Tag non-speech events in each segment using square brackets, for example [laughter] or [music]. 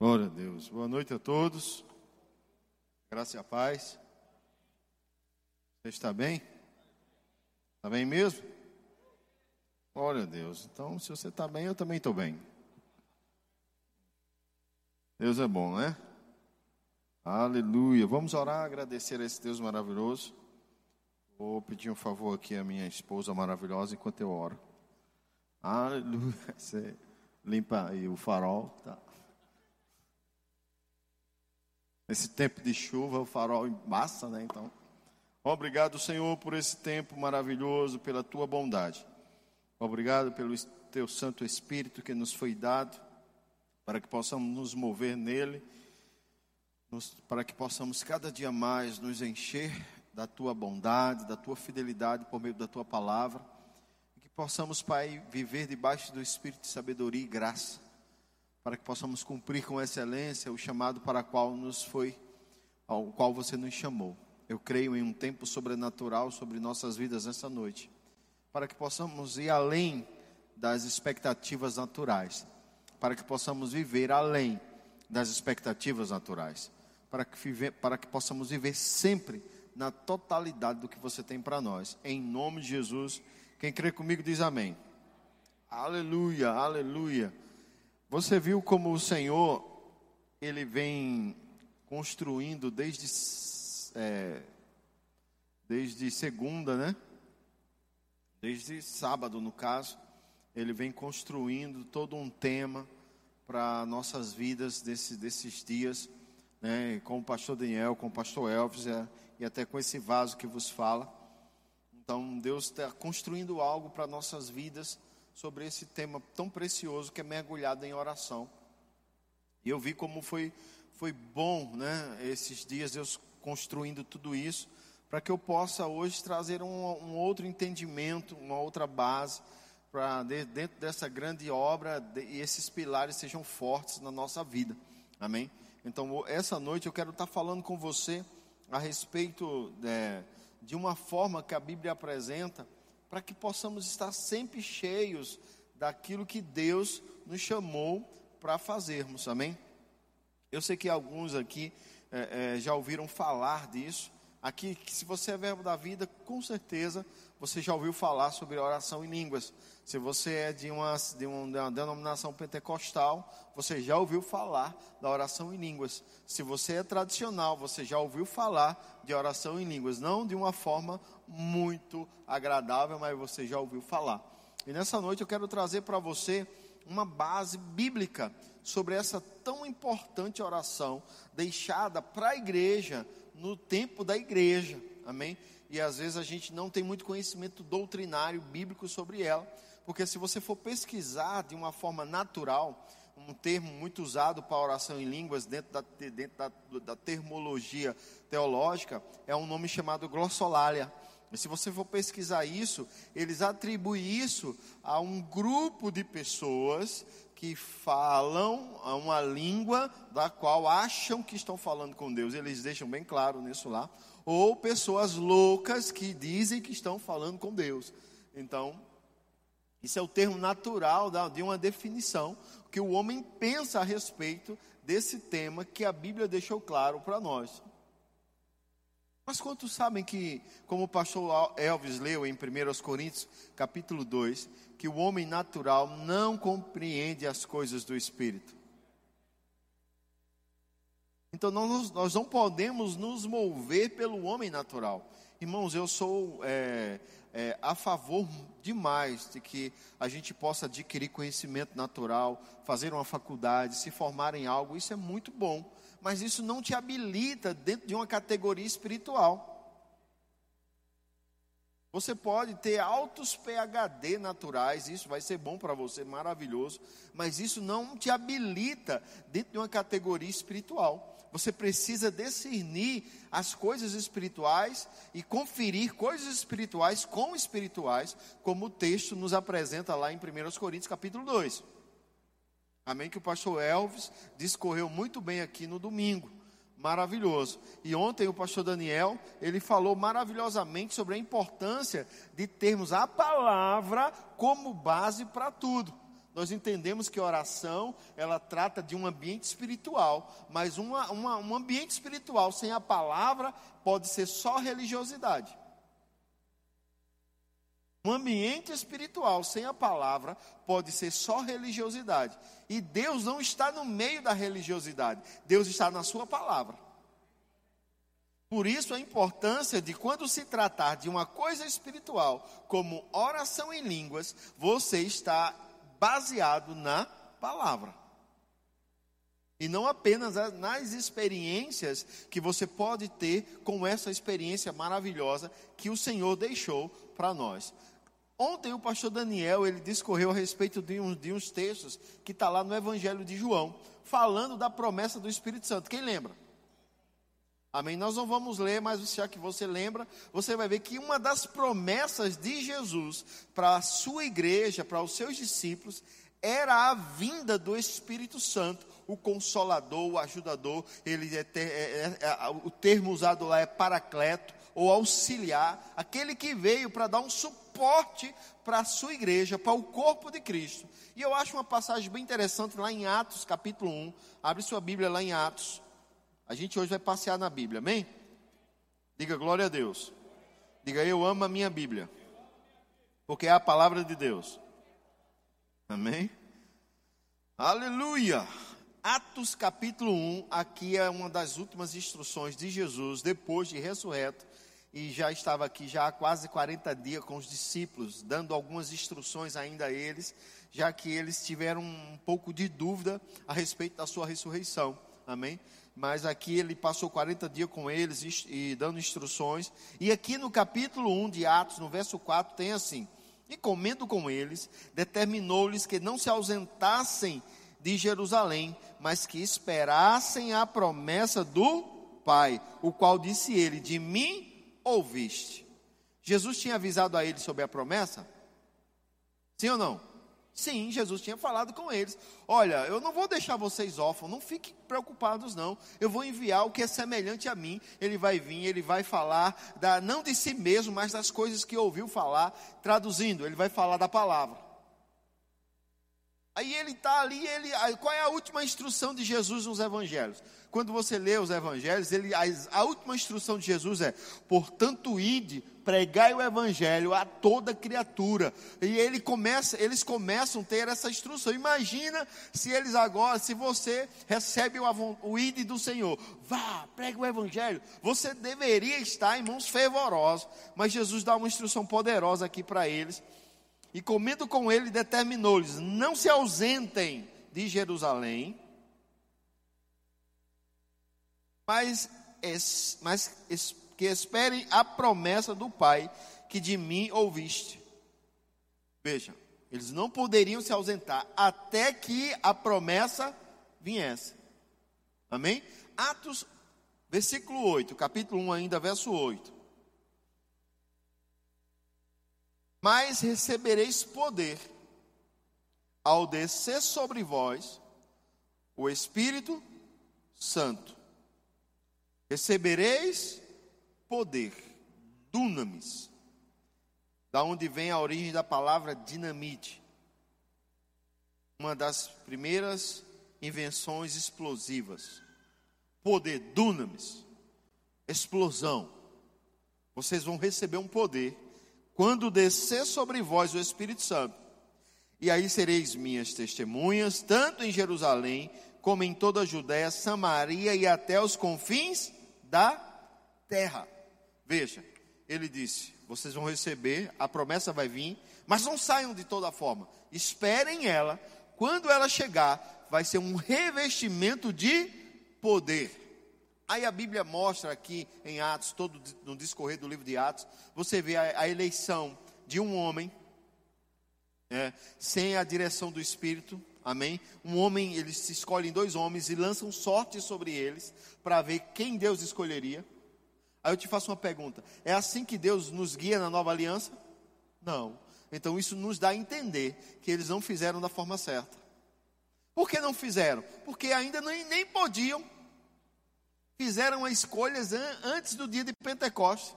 Glória a Deus. Boa noite a todos. Graça e a paz. Você está bem? Está bem mesmo? Glória a Deus. Então, se você está bem, eu também estou bem. Deus é bom, né? Aleluia. Vamos orar, agradecer a esse Deus maravilhoso. Vou pedir um favor aqui à minha esposa maravilhosa enquanto eu oro. Aleluia. [laughs] Você limpa aí o farol, tá? Nesse tempo de chuva, o farol embaça, né? Então, obrigado, Senhor, por esse tempo maravilhoso, pela tua bondade. Obrigado pelo teu Santo Espírito que nos foi dado, para que possamos nos mover nele, nos, para que possamos cada dia mais nos encher da tua bondade, da tua fidelidade por meio da tua palavra, e que possamos, Pai, viver debaixo do Espírito de sabedoria e graça para que possamos cumprir com excelência o chamado para qual nos foi, ao qual você nos chamou. Eu creio em um tempo sobrenatural sobre nossas vidas nessa noite, para que possamos ir além das expectativas naturais, para que possamos viver além das expectativas naturais, para que, para que possamos viver sempre na totalidade do que você tem para nós. Em nome de Jesus, quem crê comigo diz amém. Aleluia, aleluia. Você viu como o Senhor, ele vem construindo desde, é, desde segunda, né? Desde sábado, no caso, ele vem construindo todo um tema para nossas vidas desse, desses dias, né? Com o pastor Daniel, com o pastor Elvis é, e até com esse vaso que vos fala. Então, Deus está construindo algo para nossas vidas sobre esse tema tão precioso que é mergulhado em oração. E eu vi como foi, foi bom, né, esses dias Deus construindo tudo isso, para que eu possa hoje trazer um, um outro entendimento, uma outra base, para dentro dessa grande obra e esses pilares sejam fortes na nossa vida. Amém? Então, essa noite eu quero estar falando com você a respeito é, de uma forma que a Bíblia apresenta para que possamos estar sempre cheios daquilo que Deus nos chamou para fazermos, amém? Eu sei que alguns aqui é, é, já ouviram falar disso. Aqui, se você é verbo da vida, com certeza você já ouviu falar sobre oração em línguas. Se você é de uma, de uma denominação pentecostal, você já ouviu falar da oração em línguas. Se você é tradicional, você já ouviu falar de oração em línguas. Não de uma forma muito agradável, mas você já ouviu falar. E nessa noite eu quero trazer para você uma base bíblica sobre essa tão importante oração deixada para a igreja no tempo da igreja. Amém? E às vezes a gente não tem muito conhecimento doutrinário bíblico sobre ela, porque se você for pesquisar de uma forma natural, um termo muito usado para oração em línguas dentro da, dentro da, da termologia teológica, é um nome chamado glossolalia. Se você for pesquisar isso, eles atribuem isso a um grupo de pessoas que falam uma língua da qual acham que estão falando com Deus. Eles deixam bem claro nisso lá. Ou pessoas loucas que dizem que estão falando com Deus. Então, isso é o termo natural de uma definição que o homem pensa a respeito desse tema que a Bíblia deixou claro para nós. Mas quantos sabem que, como o pastor Elvis leu em 1 Coríntios, capítulo 2, que o homem natural não compreende as coisas do Espírito? Então nós, nós não podemos nos mover pelo homem natural. Irmãos, eu sou é, é, a favor demais de que a gente possa adquirir conhecimento natural, fazer uma faculdade, se formar em algo, isso é muito bom mas isso não te habilita dentro de uma categoria espiritual. Você pode ter altos PhD naturais, isso vai ser bom para você, maravilhoso, mas isso não te habilita dentro de uma categoria espiritual. Você precisa discernir as coisas espirituais e conferir coisas espirituais com espirituais, como o texto nos apresenta lá em 1 Coríntios capítulo 2. Amém? Que o pastor Elvis discorreu muito bem aqui no domingo. Maravilhoso. E ontem o pastor Daniel, ele falou maravilhosamente sobre a importância de termos a palavra como base para tudo. nós entendemos que oração, ela trata de um ambiente espiritual, mas uma, uma, um ambiente espiritual sem a palavra pode ser só religiosidade. Um ambiente espiritual sem a palavra pode ser só religiosidade. E Deus não está no meio da religiosidade, Deus está na Sua palavra. Por isso a importância de quando se tratar de uma coisa espiritual, como oração em línguas, você está baseado na palavra. E não apenas nas experiências que você pode ter com essa experiência maravilhosa que o Senhor deixou para nós. Ontem o pastor Daniel, ele discorreu a respeito de, um, de uns textos que está lá no Evangelho de João, falando da promessa do Espírito Santo. Quem lembra? Amém? Nós não vamos ler, mas já que você lembra, você vai ver que uma das promessas de Jesus para a sua igreja, para os seus discípulos, era a vinda do Espírito Santo, o consolador, o ajudador. Ele é, é, é, é, o termo usado lá é paracleto ou auxiliar, aquele que veio para dar um suporte para a sua igreja, para o corpo de Cristo. E eu acho uma passagem bem interessante lá em Atos, capítulo 1. Abre sua Bíblia lá em Atos. A gente hoje vai passear na Bíblia, amém? Diga glória a Deus. Diga eu amo a minha Bíblia. Porque é a palavra de Deus. Amém? Aleluia! Atos capítulo 1, aqui é uma das últimas instruções de Jesus depois de ressurreto e já estava aqui já há quase 40 dias com os discípulos, dando algumas instruções ainda a eles, já que eles tiveram um pouco de dúvida a respeito da sua ressurreição. Amém? mas aqui ele passou 40 dias com eles e, dando instruções. E aqui no capítulo 1 de Atos, no verso 4, tem assim: E comendo com eles, determinou-lhes que não se ausentassem de Jerusalém, mas que esperassem a promessa do Pai, o qual disse ele: De mim ouviste. Jesus tinha avisado a eles sobre a promessa? Sim ou não? Sim, Jesus tinha falado com eles: Olha, eu não vou deixar vocês órfãos, não fiquem preocupados, não. Eu vou enviar o que é semelhante a mim. Ele vai vir, ele vai falar, da, não de si mesmo, mas das coisas que ouviu falar. Traduzindo, ele vai falar da palavra. Aí ele está ali, ele, qual é a última instrução de Jesus nos evangelhos? Quando você lê os evangelhos, ele, a, a última instrução de Jesus é: portanto, ide, pregai o evangelho a toda criatura. E ele começa, eles começam a ter essa instrução. Imagina se eles agora, se você recebe o, o ide do Senhor, vá, pregue o evangelho. Você deveria estar em mãos fervorosas, mas Jesus dá uma instrução poderosa aqui para eles. E comendo com ele, determinou-lhes: não se ausentem de Jerusalém mas, mas que esperem a promessa do Pai que de mim ouviste. Veja, eles não poderiam se ausentar até que a promessa viesse. Amém? Atos, versículo 8, capítulo 1 ainda, verso 8. Mas recebereis poder ao descer sobre vós o Espírito Santo Recebereis poder, dunamis, da onde vem a origem da palavra dinamite, uma das primeiras invenções explosivas. Poder, dunamis, explosão. Vocês vão receber um poder quando descer sobre vós o Espírito Santo. E aí sereis minhas testemunhas, tanto em Jerusalém, como em toda a Judéia, Samaria e até os confins da terra. Veja, ele disse: vocês vão receber, a promessa vai vir, mas não saiam de toda forma. Esperem ela. Quando ela chegar, vai ser um revestimento de poder. Aí a Bíblia mostra aqui em Atos, todo no discorrer do livro de Atos, você vê a, a eleição de um homem, é, sem a direção do Espírito, Amém? Um homem, eles escolhem dois homens e lançam sorte sobre eles para ver quem Deus escolheria. Aí eu te faço uma pergunta: é assim que Deus nos guia na nova aliança? Não. Então isso nos dá a entender que eles não fizeram da forma certa. Por que não fizeram? Porque ainda nem, nem podiam. Fizeram as escolhas antes do dia de Pentecostes.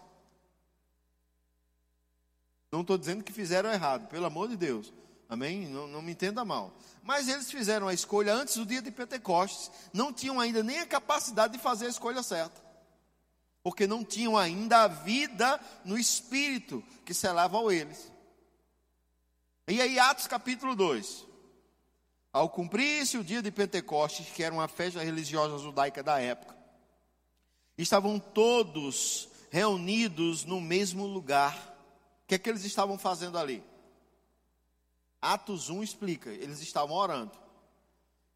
Não estou dizendo que fizeram errado, pelo amor de Deus. Amém? Não, não, me entenda mal. Mas eles fizeram a escolha antes do dia de Pentecostes. Não tinham ainda nem a capacidade de fazer a escolha certa. Porque não tinham ainda a vida no Espírito que selava eles. E aí, Atos capítulo 2. Ao cumprir-se o dia de Pentecostes, que era uma festa religiosa judaica da época, estavam todos reunidos no mesmo lugar. O que é que eles estavam fazendo ali? Atos 1 explica, eles estavam orando.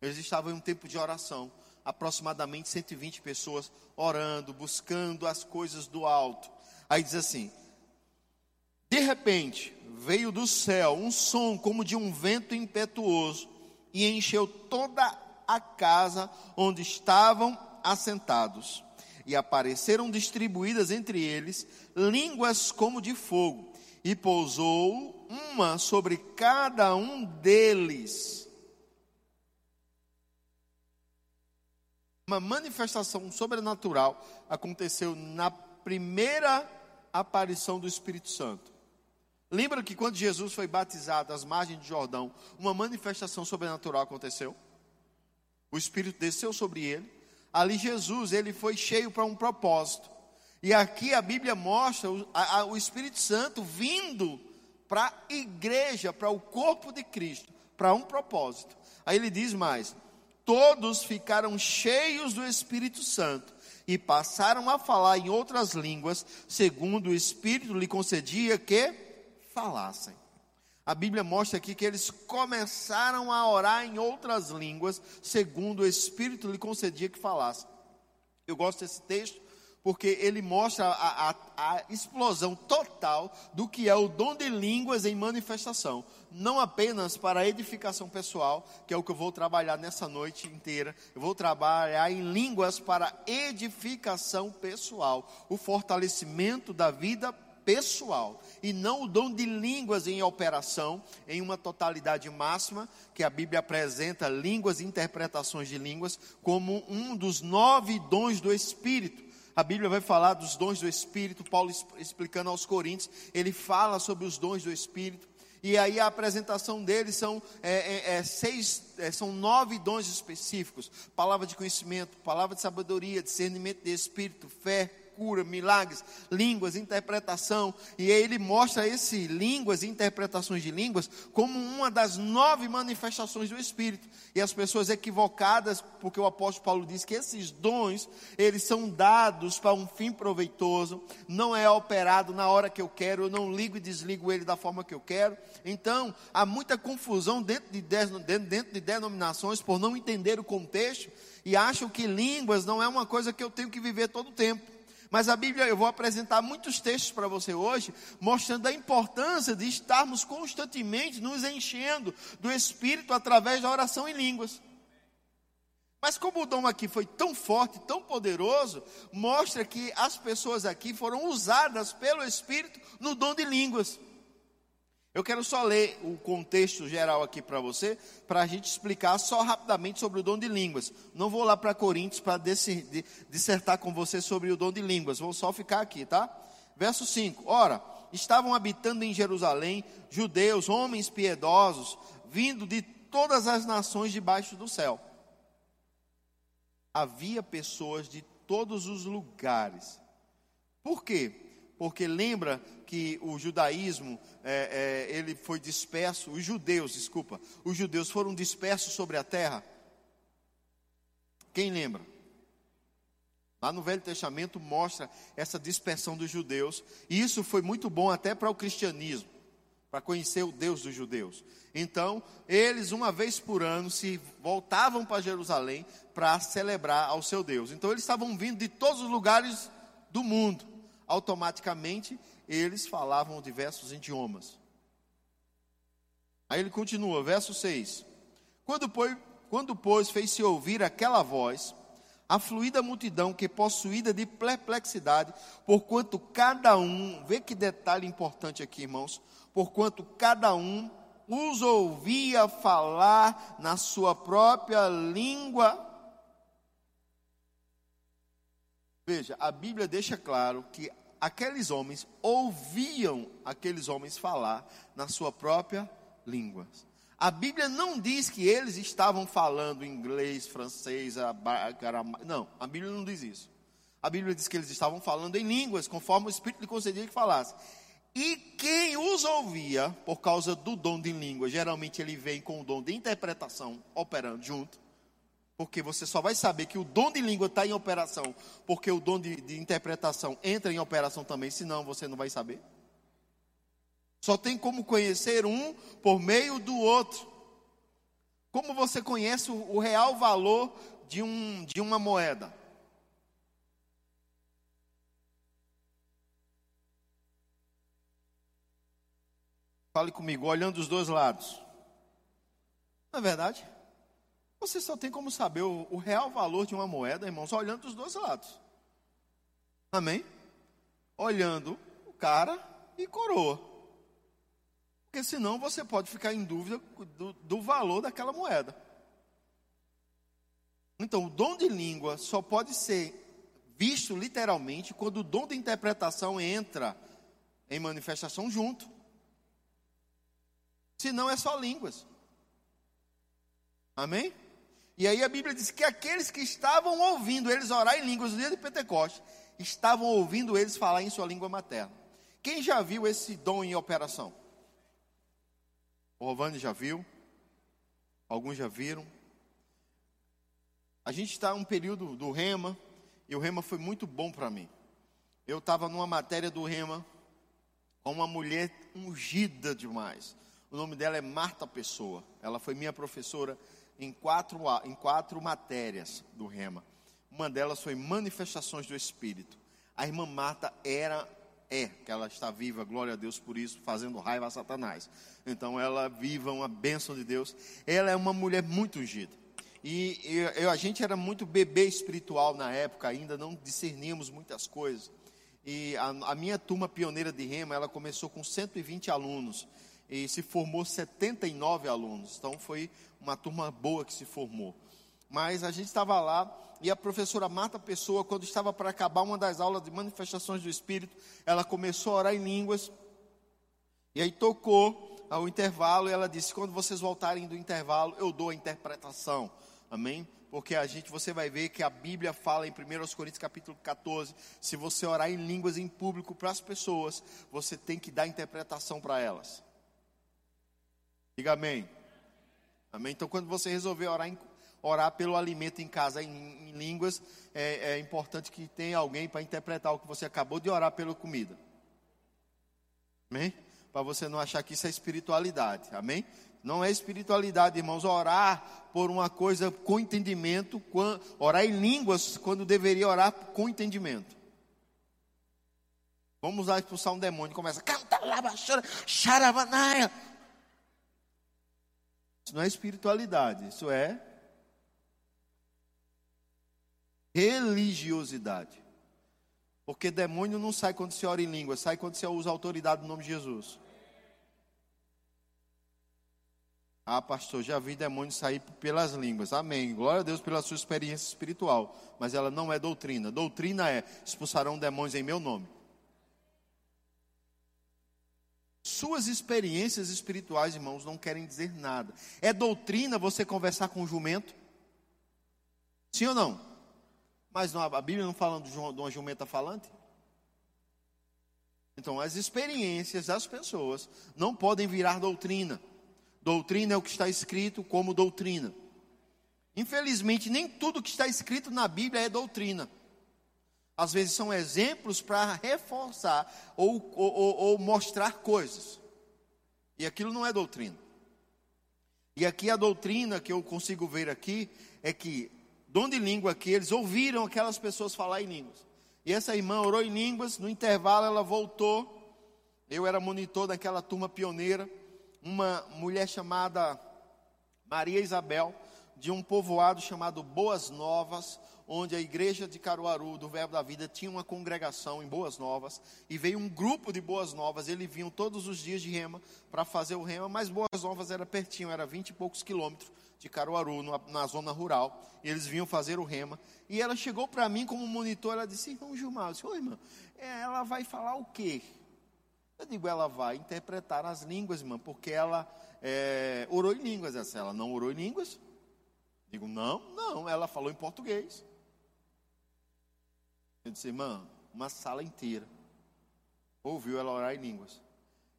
Eles estavam em um tempo de oração, aproximadamente 120 pessoas orando, buscando as coisas do alto. Aí diz assim: De repente, veio do céu um som como de um vento impetuoso e encheu toda a casa onde estavam assentados. E apareceram distribuídas entre eles línguas como de fogo, e pousou uma sobre cada um deles. Uma manifestação sobrenatural aconteceu na primeira aparição do Espírito Santo. Lembra que quando Jesus foi batizado às margens de Jordão, uma manifestação sobrenatural aconteceu? O Espírito desceu sobre ele. Ali Jesus, ele foi cheio para um propósito. E aqui a Bíblia mostra o, a, o Espírito Santo vindo para a igreja, para o corpo de Cristo, para um propósito. Aí ele diz mais: todos ficaram cheios do Espírito Santo e passaram a falar em outras línguas, segundo o Espírito lhe concedia que falassem. A Bíblia mostra aqui que eles começaram a orar em outras línguas, segundo o Espírito lhe concedia que falassem. Eu gosto desse texto porque ele mostra a, a, a, explosão total do que é o dom de línguas em manifestação. Não apenas para edificação pessoal, que é o que eu vou trabalhar nessa noite inteira. Eu vou trabalhar em línguas para edificação pessoal, o fortalecimento da vida pessoal e não o dom de línguas em operação em uma totalidade máxima, que a Bíblia apresenta línguas e interpretações de línguas como um dos nove dons do Espírito. A Bíblia vai falar dos dons do Espírito, Paulo explicando aos Coríntios, ele fala sobre os dons do Espírito. E aí a apresentação deles são é, é, é, seis, é, são nove dons específicos: palavra de conhecimento, palavra de sabedoria, discernimento de espírito, fé, cura, milagres, línguas, interpretação. E ele mostra esse línguas interpretações de línguas como uma das nove manifestações do Espírito. E as pessoas equivocadas, porque o apóstolo Paulo diz que esses dons, eles são dados para um fim proveitoso, não é operado na hora que eu quero, eu não ligo e desligo ele da forma que eu quero. Então, há muita confusão dentro de, dentro de denominações por não entender o contexto e acham que línguas não é uma coisa que eu tenho que viver todo o tempo. Mas a Bíblia, eu vou apresentar muitos textos para você hoje, mostrando a importância de estarmos constantemente nos enchendo do Espírito através da oração em línguas. Mas como o dom aqui foi tão forte, tão poderoso, mostra que as pessoas aqui foram usadas pelo Espírito no dom de línguas. Eu quero só ler o contexto geral aqui para você, para a gente explicar só rapidamente sobre o dom de línguas. Não vou lá para Coríntios para dissertar com você sobre o dom de línguas, vou só ficar aqui, tá? Verso 5: Ora, estavam habitando em Jerusalém judeus, homens piedosos, vindo de todas as nações debaixo do céu. Havia pessoas de todos os lugares. Por quê? Porque lembra que o judaísmo é, é, ele foi disperso, os judeus, desculpa, os judeus foram dispersos sobre a terra. Quem lembra? Lá no Velho Testamento mostra essa dispersão dos judeus, e isso foi muito bom até para o cristianismo, para conhecer o Deus dos judeus. Então, eles, uma vez por ano, se voltavam para Jerusalém para celebrar ao seu Deus. Então, eles estavam vindo de todos os lugares do mundo automaticamente eles falavam diversos idiomas. Aí ele continua, verso 6. Quando, pois, quando, pois, fez-se ouvir aquela voz, a fluida multidão que possuída de perplexidade, porquanto cada um, vê que detalhe importante aqui, irmãos, porquanto cada um os ouvia falar na sua própria língua Veja, a Bíblia deixa claro que aqueles homens ouviam aqueles homens falar na sua própria línguas. A Bíblia não diz que eles estavam falando inglês, francês. Não, a Bíblia não diz isso. A Bíblia diz que eles estavam falando em línguas, conforme o Espírito lhe concedia que falasse. E quem os ouvia, por causa do dom de língua, geralmente ele vem com o dom de interpretação operando junto. Porque você só vai saber que o dom de língua está em operação, porque o dom de, de interpretação entra em operação também, senão você não vai saber. Só tem como conhecer um por meio do outro. Como você conhece o, o real valor de, um, de uma moeda? Fale comigo, olhando os dois lados. Não é verdade? Você só tem como saber o, o real valor de uma moeda, irmãos, olhando dos dois lados. Amém? Olhando o cara e coroa. Porque senão você pode ficar em dúvida do, do valor daquela moeda. Então, o dom de língua só pode ser visto literalmente quando o dom de interpretação entra em manifestação junto. Senão é só línguas. Amém? E aí a Bíblia diz que aqueles que estavam ouvindo eles orar em línguas no dia de Pentecostes, estavam ouvindo eles falar em sua língua materna. Quem já viu esse dom em operação? O Rovani já viu? Alguns já viram? A gente está em um período do Rema, e o Rema foi muito bom para mim. Eu estava numa matéria do Rema com uma mulher ungida demais. O nome dela é Marta Pessoa. Ela foi minha professora em quatro, em quatro matérias do Rema. Uma delas foi manifestações do Espírito. A irmã Marta era, é, que ela está viva, glória a Deus por isso, fazendo raiva a Satanás. Então ela viva uma bênção de Deus. Ela é uma mulher muito ungida. E eu, a gente era muito bebê espiritual na época, ainda não discerníamos muitas coisas. E a, a minha turma pioneira de Rema, ela começou com 120 alunos e se formou 79 alunos. Então foi uma turma boa que se formou. Mas a gente estava lá e a professora Marta Pessoa, quando estava para acabar uma das aulas de manifestações do Espírito, ela começou a orar em línguas. E aí tocou ao intervalo e ela disse: "Quando vocês voltarem do intervalo, eu dou a interpretação". Amém? Porque a gente, você vai ver que a Bíblia fala em 1 Coríntios capítulo 14, se você orar em línguas em público para as pessoas, você tem que dar interpretação para elas. Diga amém. Amém. Então, quando você resolver orar, em, orar pelo alimento em casa em, em línguas, é, é, importante que tenha alguém para interpretar o que você acabou de orar pela comida. Amém? Para você não achar que isso é espiritualidade. Amém? Não é espiritualidade, irmãos, orar por uma coisa com entendimento, orar em línguas quando deveria orar com entendimento. Vamos lá expulsar um demônio. Começa, canta lá, xaravanaia. Isso não é espiritualidade, isso é religiosidade. Porque demônio não sai quando se ora em língua, sai quando se usa autoridade do nome de Jesus. Ah, pastor, já vi demônio sair pelas línguas. Amém. Glória a Deus pela sua experiência espiritual. Mas ela não é doutrina. Doutrina é expulsarão demônios em meu nome. Suas experiências espirituais, irmãos, não querem dizer nada. É doutrina você conversar com o jumento? Sim ou não? Mas não, a Bíblia não fala de uma jumenta falante? Então, as experiências das pessoas não podem virar doutrina. Doutrina é o que está escrito como doutrina. Infelizmente, nem tudo que está escrito na Bíblia é doutrina às vezes são exemplos para reforçar ou, ou, ou, mostrar coisas. E aquilo não é doutrina. E aqui a doutrina que eu consigo ver aqui é que, dom de língua aqui, eles ouviram aquelas pessoas falar em línguas. E essa irmã orou em línguas, no intervalo ela voltou. Eu era monitor daquela turma pioneira. Uma mulher chamada Maria Isabel, de um povoado chamado Boas Novas, onde a igreja de Caruaru, do Verbo da Vida, tinha uma congregação em Boas Novas, e veio um grupo de Boas Novas, eles vinham todos os dias de rema para fazer o rema, mas Boas Novas era pertinho, era vinte e poucos quilômetros de Caruaru, na, na zona rural, e eles vinham fazer o rema, e ela chegou para mim como monitor, ela disse, irmão Gilmar, eu disse, ô irmã, é, ela vai falar o quê? Eu digo, ela vai interpretar as línguas, irmã, porque ela é, orou em línguas. Ela não orou em línguas? Digo, não, não, ela falou em português. Eu disse, irmã, uma sala inteira ouviu ela orar em línguas.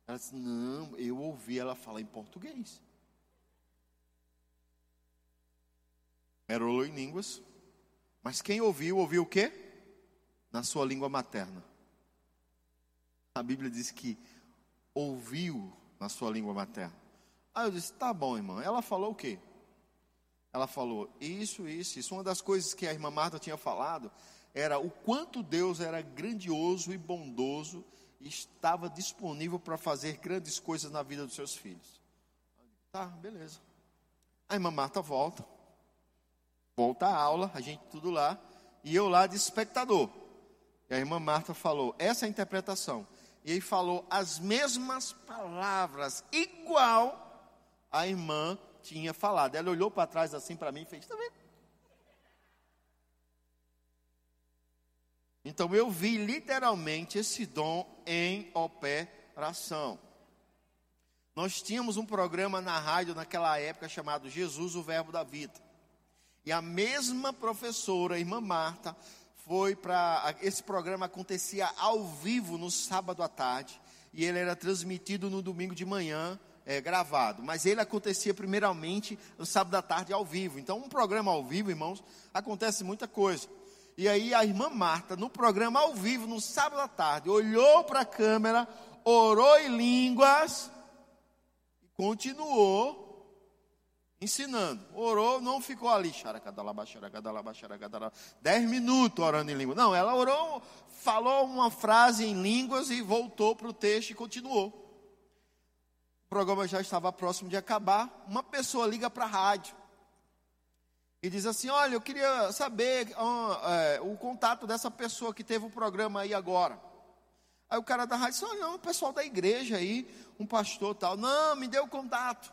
Ela disse, não, eu ouvi ela falar em português. Ela orou em línguas, mas quem ouviu, ouviu o quê? Na sua língua materna. A Bíblia diz que ouviu na sua língua materna. Aí eu disse, tá bom, irmã. Ela falou o quê? Ela falou isso, isso, isso. Uma das coisas que a irmã Marta tinha falado era o quanto Deus era grandioso e bondoso e estava disponível para fazer grandes coisas na vida dos seus filhos. Tá, beleza. A irmã Marta volta, volta à aula, a gente tudo lá, e eu lá de espectador. E a irmã Marta falou essa é a interpretação. E ele falou as mesmas palavras, igual a irmã tinha falado. Ela olhou para trás assim para mim e fez: Está vendo? Então eu vi literalmente esse dom em operação. Nós tínhamos um programa na rádio naquela época chamado Jesus, o Verbo da Vida. E a mesma professora, a irmã Marta, foi para. Esse programa acontecia ao vivo no sábado à tarde. E ele era transmitido no domingo de manhã, é, gravado. Mas ele acontecia primeiramente no sábado à tarde ao vivo. Então, um programa ao vivo, irmãos, acontece muita coisa. E aí a irmã Marta, no programa ao vivo, no sábado à tarde, olhou para a câmera, orou em línguas e continuou ensinando. Orou, não ficou ali, dez minutos orando em língua. Não, ela orou, falou uma frase em línguas e voltou para o texto e continuou. O programa já estava próximo de acabar. Uma pessoa liga para a rádio e diz assim: Olha, eu queria saber é, o contato dessa pessoa que teve o programa aí agora. Aí o cara da rádio disse: Olha, não, o pessoal da igreja aí, um pastor tal. Não, me deu o contato.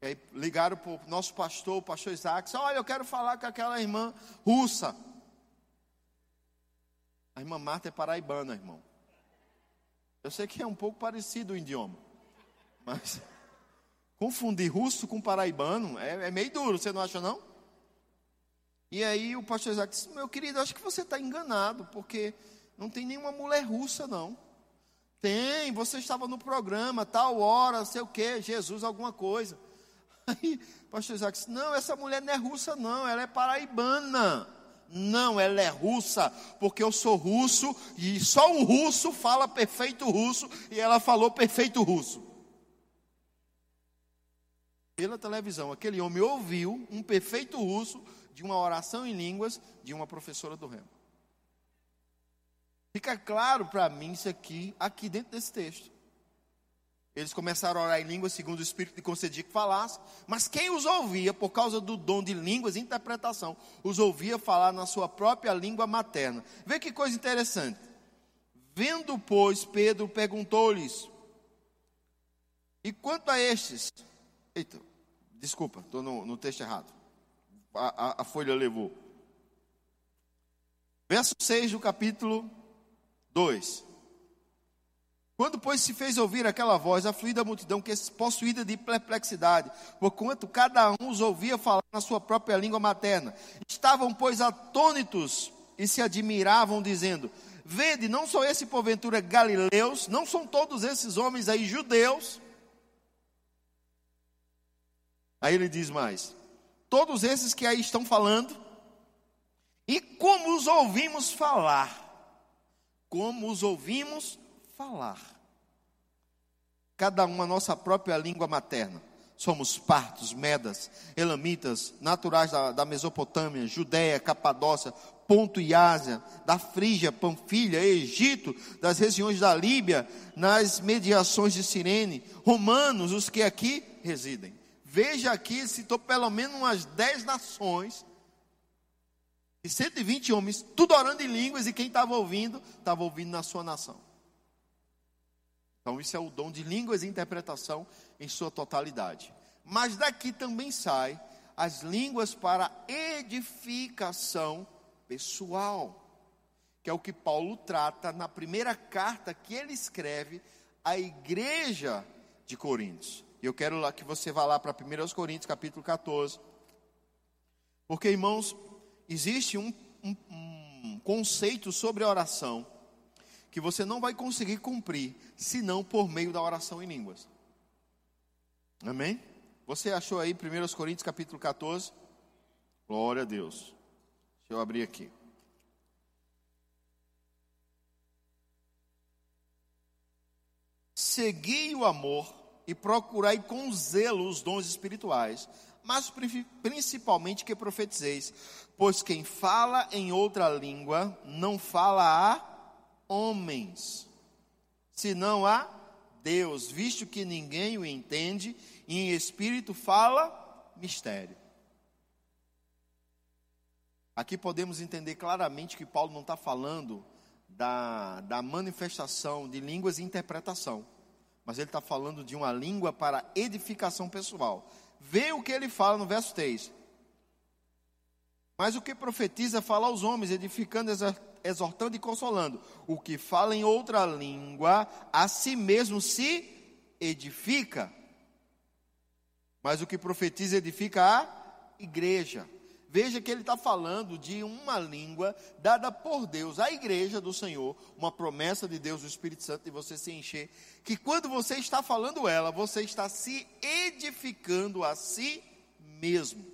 E aí ligaram para o nosso pastor, o pastor Isaac, olha, eu quero falar com aquela irmã russa. A irmã Marta é paraibana, irmão. Eu sei que é um pouco parecido o idioma, mas [laughs] Confundir russo com paraibano é, é meio duro, você não acha não? E aí o pastor Isaac disse, meu querido, acho que você está enganado, porque não tem nenhuma mulher russa, não. Tem, você estava no programa, tal hora, sei o que, Jesus alguma coisa. [laughs] Aí o pastor Isaac disse, não, essa mulher não é russa não, ela é paraibana. Não, ela é russa, porque eu sou russo e só um russo fala perfeito russo e ela falou perfeito russo pela televisão, aquele homem ouviu um perfeito uso de uma oração em línguas de uma professora do Remo. Fica claro para mim isso aqui, aqui dentro desse texto. Eles começaram a orar em línguas segundo o Espírito de concedia que falasse, mas quem os ouvia, por causa do dom de línguas e interpretação, os ouvia falar na sua própria língua materna. Vê que coisa interessante. Vendo, pois, Pedro perguntou-lhes: E quanto a estes? Eita, Desculpa, estou no, no, texto errado. A, a, a, folha levou. Verso 6 do capítulo 2. Quando, pois, se fez ouvir aquela voz, a fluida multidão, que possuída de perplexidade, porquanto cada um os ouvia falar na sua própria língua materna, estavam, pois, atônitos e se admiravam, dizendo: Vede, não são esse porventura galileus, não são todos esses homens aí judeus, Aí ele diz mais: todos esses que aí estão falando, e como os ouvimos falar, como os ouvimos falar, cada um a nossa própria língua materna. Somos partos, medas, elamitas, naturais da, da Mesopotâmia, Judéia, Capadócia, Ponto e Ásia, da Frígia, Panfilha, Egito, das regiões da Líbia, nas mediações de Sirene, romanos, os que aqui residem. Veja aqui, citou pelo menos umas 10 nações, e 120 homens, tudo orando em línguas, e quem estava ouvindo, estava ouvindo na sua nação. Então, isso é o dom de línguas e interpretação em sua totalidade. Mas daqui também sai as línguas para edificação pessoal, que é o que Paulo trata na primeira carta que ele escreve à igreja de Coríntios. E eu quero que você vá lá para 1 Coríntios, capítulo 14. Porque, irmãos, existe um, um, um conceito sobre a oração que você não vai conseguir cumprir senão por meio da oração em línguas. Amém? Você achou aí 1 Coríntios capítulo 14? Glória a Deus. Deixa eu abrir aqui. Segui o amor e procurai com zelo os dons espirituais, mas principalmente que profetizeis, pois quem fala em outra língua não fala a homens, senão a Deus, visto que ninguém o entende, e em espírito fala mistério. Aqui podemos entender claramente que Paulo não está falando da, da manifestação de línguas e interpretação mas ele está falando de uma língua para edificação pessoal. Vê o que ele fala no verso 3. Mas o que profetiza fala aos homens, edificando, exortando e consolando. O que fala em outra língua, a si mesmo se edifica. Mas o que profetiza edifica a igreja. Veja que ele está falando de uma língua dada por Deus à igreja do Senhor, uma promessa de Deus, do Espírito Santo, de você se encher. Que quando você está falando ela, você está se edificando a si mesmo.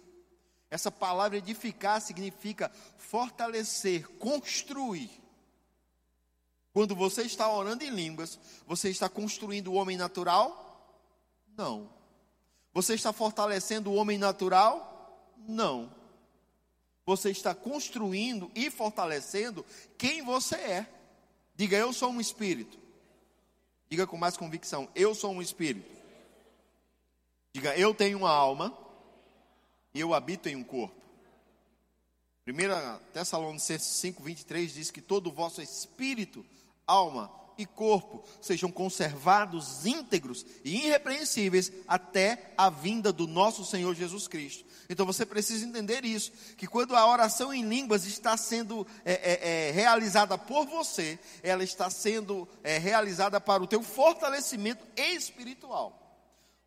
Essa palavra edificar significa fortalecer, construir. Quando você está orando em línguas, você está construindo o homem natural? Não. Você está fortalecendo o homem natural? Não você está construindo e fortalecendo quem você é. Diga, eu sou um espírito. Diga com mais convicção, eu sou um espírito. Diga, eu tenho uma alma e eu habito em um corpo. 1 Tessalonicenses 5, 23 diz que todo o vosso espírito, alma e corpo sejam conservados íntegros e irrepreensíveis até a vinda do nosso Senhor Jesus Cristo. Então você precisa entender isso: que quando a oração em línguas está sendo é, é, é, realizada por você, ela está sendo é, realizada para o teu fortalecimento espiritual.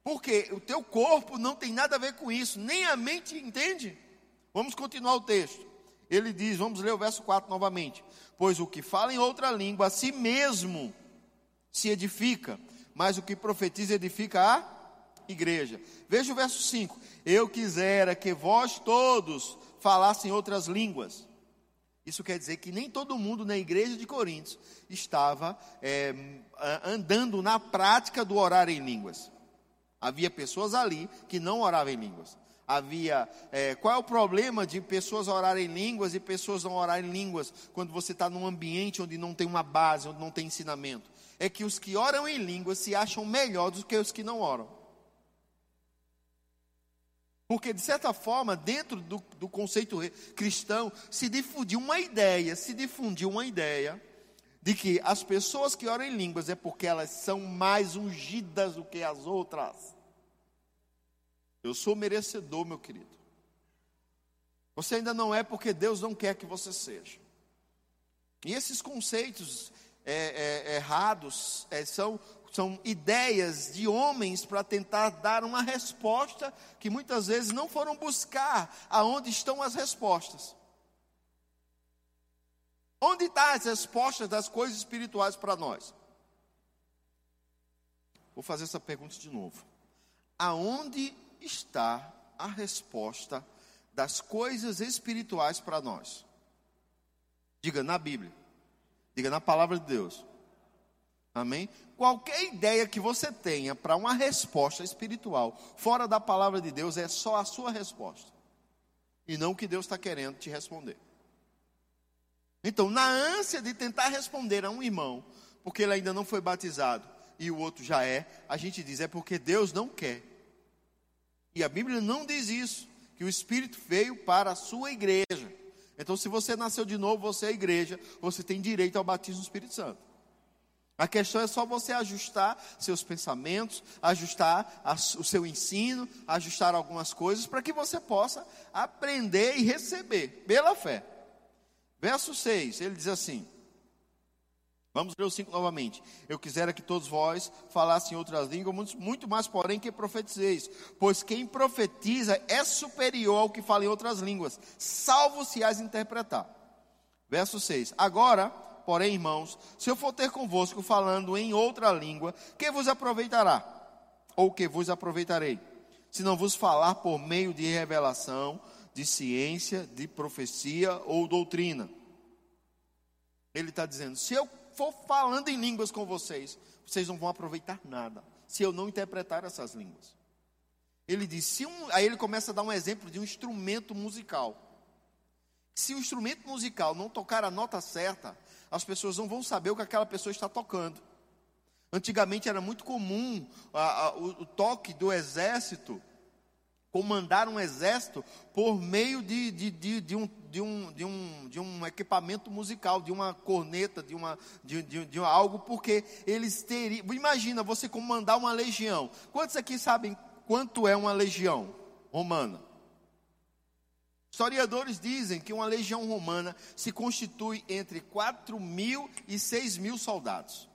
Porque o teu corpo não tem nada a ver com isso, nem a mente entende. Vamos continuar o texto. Ele diz, vamos ler o verso 4 novamente. Pois o que fala em outra língua a si mesmo se edifica, mas o que profetiza edifica a igreja. Veja o verso 5: Eu quisera que vós todos falassem outras línguas. Isso quer dizer que nem todo mundo na igreja de Coríntios estava é, andando na prática do orar em línguas. Havia pessoas ali que não oravam em línguas. Havia. É, qual é o problema de pessoas orarem em línguas e pessoas não orarem em línguas quando você está num ambiente onde não tem uma base, onde não tem ensinamento? É que os que oram em línguas se acham melhores do que os que não oram. Porque, de certa forma, dentro do, do conceito cristão, se difundiu uma ideia, se difundiu uma ideia de que as pessoas que oram em línguas é porque elas são mais ungidas do que as outras. Eu sou merecedor, meu querido. Você ainda não é porque Deus não quer que você seja. E esses conceitos é, é, errados é, são são ideias de homens para tentar dar uma resposta que muitas vezes não foram buscar aonde estão as respostas. Onde estão as respostas das coisas espirituais para nós? Vou fazer essa pergunta de novo. Aonde está a resposta das coisas espirituais para nós? Diga na Bíblia. Diga na palavra de Deus. Amém? Qualquer ideia que você tenha para uma resposta espiritual fora da palavra de Deus é só a sua resposta. E não o que Deus está querendo te responder. Então, na ânsia de tentar responder a um irmão, porque ele ainda não foi batizado e o outro já é, a gente diz é porque Deus não quer. E a Bíblia não diz isso, que o Espírito veio para a sua igreja. Então, se você nasceu de novo, você é igreja, você tem direito ao batismo do Espírito Santo. A questão é só você ajustar seus pensamentos, ajustar o seu ensino, ajustar algumas coisas para que você possa aprender e receber pela fé. Verso 6, ele diz assim: Vamos ler o 5 novamente. Eu quisera que todos vós falassem outras línguas, muito mais, porém, que profetizeis. Pois quem profetiza é superior ao que fala em outras línguas, salvo se as interpretar. Verso 6. Agora, porém, irmãos, se eu for ter convosco falando em outra língua, que vos aproveitará? Ou que vos aproveitarei? Se não vos falar por meio de revelação, de ciência, de profecia ou doutrina. Ele está dizendo: se eu for falando em línguas com vocês, vocês não vão aproveitar nada, se eu não interpretar essas línguas. Ele diz, um, aí ele começa a dar um exemplo de um instrumento musical. Se o instrumento musical não tocar a nota certa, as pessoas não vão saber o que aquela pessoa está tocando. Antigamente era muito comum a, a, o, o toque do exército comandar um exército por meio de, de, de, de, um, de, um, de, um, de um equipamento musical, de uma corneta, de, uma, de, de, de algo, porque eles teriam. Imagina você comandar uma legião. Quantos aqui sabem quanto é uma legião romana? Historiadores dizem que uma legião romana se constitui entre 4 mil e 6 mil soldados.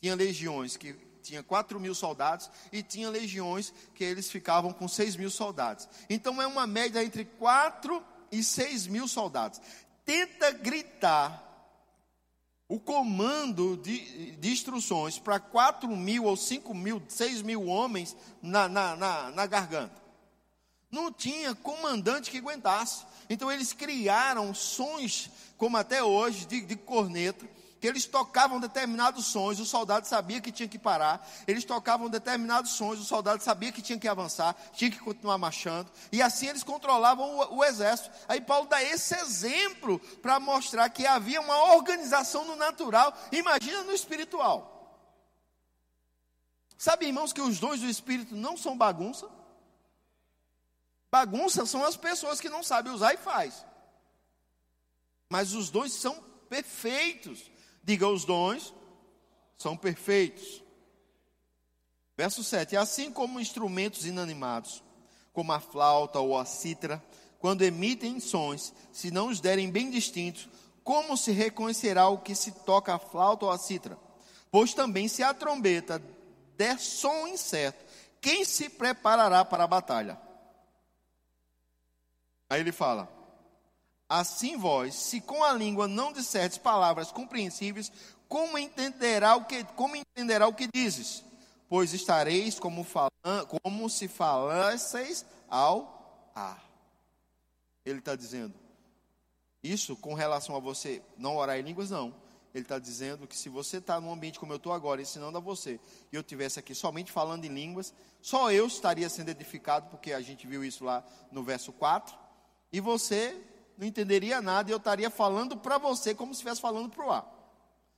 Tinha legiões que tinha 4 mil soldados e tinha legiões que eles ficavam com 6 mil soldados. Então é uma média entre 4 e 6 mil soldados. Tenta gritar o comando de, de instruções para 4 mil ou 5 mil, 6 mil homens na, na, na, na garganta. Não tinha comandante que aguentasse. Então eles criaram sons, como até hoje, de, de corneta que eles tocavam determinados sons, o soldado sabia que tinha que parar, eles tocavam determinados sons, o soldado sabia que tinha que avançar, tinha que continuar marchando, e assim eles controlavam o, o exército. Aí Paulo dá esse exemplo para mostrar que havia uma organização no natural, imagina no espiritual. Sabe, irmãos, que os dons do espírito não são bagunça? Bagunça são as pessoas que não sabem usar e faz. Mas os dons são perfeitos. Diga, os dons são perfeitos. Verso 7: Assim como instrumentos inanimados, como a flauta ou a cítara, quando emitem sons, se não os derem bem distintos, como se reconhecerá o que se toca a flauta ou a cítara? Pois também se a trombeta der som incerto, quem se preparará para a batalha? Aí ele fala: Assim vós, se com a língua não disserdes palavras compreensíveis, como entenderá o que, como entenderá o que dizes? Pois estareis como, falan, como se falasseis ao ar. Ele está dizendo, isso com relação a você não orar em línguas, não. Ele está dizendo que se você está num ambiente como eu estou agora, ensinando a você, e eu tivesse aqui somente falando em línguas, só eu estaria sendo edificado, porque a gente viu isso lá no verso 4, e você não entenderia nada e eu estaria falando para você como se estivesse falando para o ar.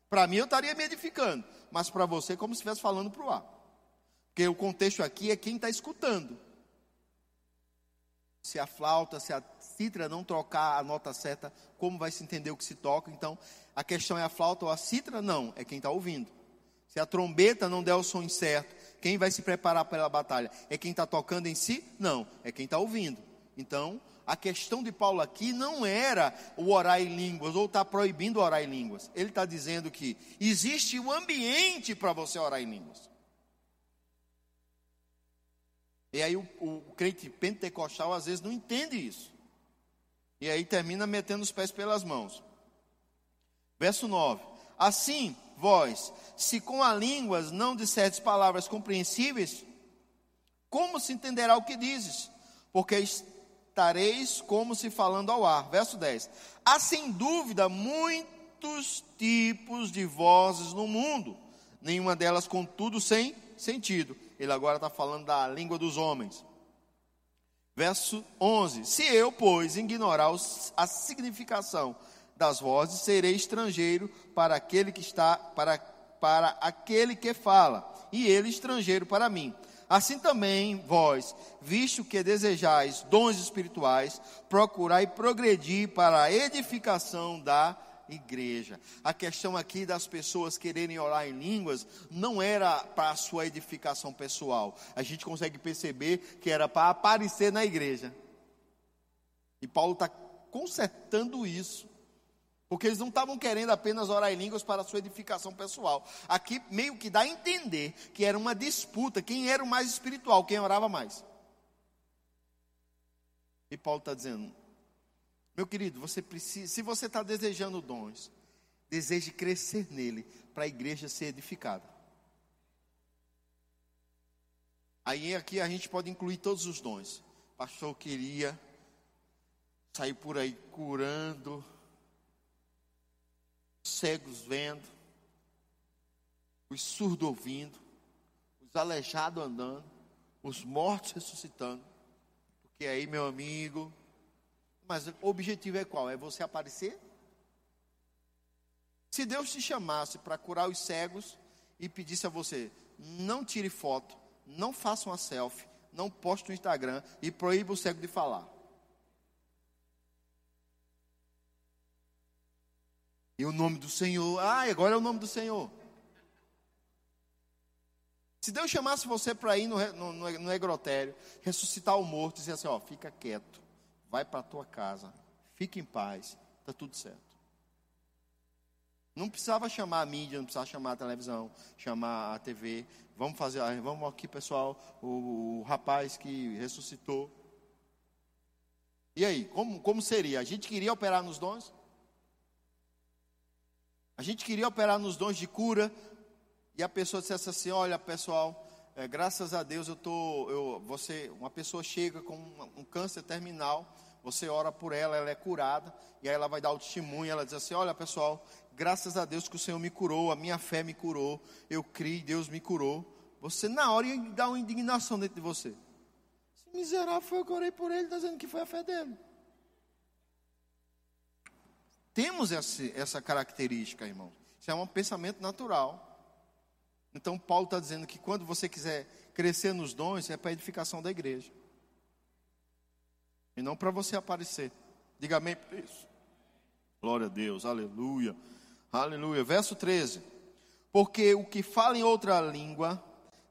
Para mim eu estaria me edificando, mas para você como se estivesse falando para o ar. Porque o contexto aqui é quem está escutando. Se a flauta, se a citra não trocar a nota certa, como vai se entender o que se toca? Então, a questão é a flauta ou a citra? Não, é quem está ouvindo. Se a trombeta não der o som certo, quem vai se preparar para a batalha? É quem está tocando em si? Não, é quem está ouvindo. Então, a questão de Paulo aqui não era o orar em línguas, ou está proibindo orar em línguas. Ele está dizendo que existe um ambiente para você orar em línguas. E aí o, o crente pentecostal às vezes não entende isso. E aí termina metendo os pés pelas mãos. Verso 9: Assim, vós, se com a línguas não disserdes palavras compreensíveis, como se entenderá o que dizes? Porque estareis como se falando ao ar. Verso 10. Há sem dúvida muitos tipos de vozes no mundo, nenhuma delas, contudo, sem sentido. Ele agora está falando da língua dos homens. Verso 11: Se eu, pois, ignorar a significação das vozes, serei estrangeiro para aquele que está, para, para aquele que fala, e ele estrangeiro para mim. Assim também vós, visto que desejais dons espirituais, procurai progredir para a edificação da igreja. A questão aqui das pessoas quererem orar em línguas não era para a sua edificação pessoal. A gente consegue perceber que era para aparecer na igreja. E Paulo está consertando isso. Porque eles não estavam querendo apenas orar em línguas para a sua edificação pessoal. Aqui meio que dá a entender que era uma disputa, quem era o mais espiritual, quem orava mais. E Paulo está dizendo, meu querido, você precisa, se você está desejando dons, deseje crescer nele para a igreja ser edificada. Aí aqui a gente pode incluir todos os dons. Pastor queria sair por aí curando, cegos vendo, os surdos ouvindo, os aleijados andando, os mortos ressuscitando. Porque aí, meu amigo, mas o objetivo é qual? É você aparecer? Se Deus te chamasse para curar os cegos e pedisse a você, não tire foto, não faça uma selfie, não poste no Instagram e proíba o cego de falar. E o nome do Senhor, ah, agora é o nome do Senhor. Se Deus chamasse você para ir no, no, no, egrotério, ressuscitar o morto, dizer assim: ó, fica quieto, vai para a tua casa, fica em paz, está tudo certo. Não precisava chamar a mídia, não precisava chamar a televisão, chamar a TV. Vamos fazer, ah, vamos aqui, pessoal, o, o rapaz que ressuscitou. E aí, como, como seria? A gente queria operar nos dons? A gente queria operar nos dons de cura e a pessoa dissesse assim: Olha, pessoal, é, graças a Deus eu tô, eu, você, uma pessoa chega com um, câncer terminal, você ora por ela, ela é curada e aí ela vai dar o testemunho. Ela diz assim: Olha, pessoal, graças a Deus que o Senhor me curou, a minha fé me curou, eu criei, Deus me curou. Você na hora dar uma indignação dentro de você. Esse miserável foi eu orei por ele, está dizendo que foi a fé dele. Temos essa, característica, irmão. Isso é um pensamento natural. Então, Paulo está dizendo que quando você quiser crescer nos dons, é para a edificação da igreja. E não para você aparecer. Diga amém por isso. Glória a Deus, aleluia, aleluia. Verso 13: Porque o que fala em outra língua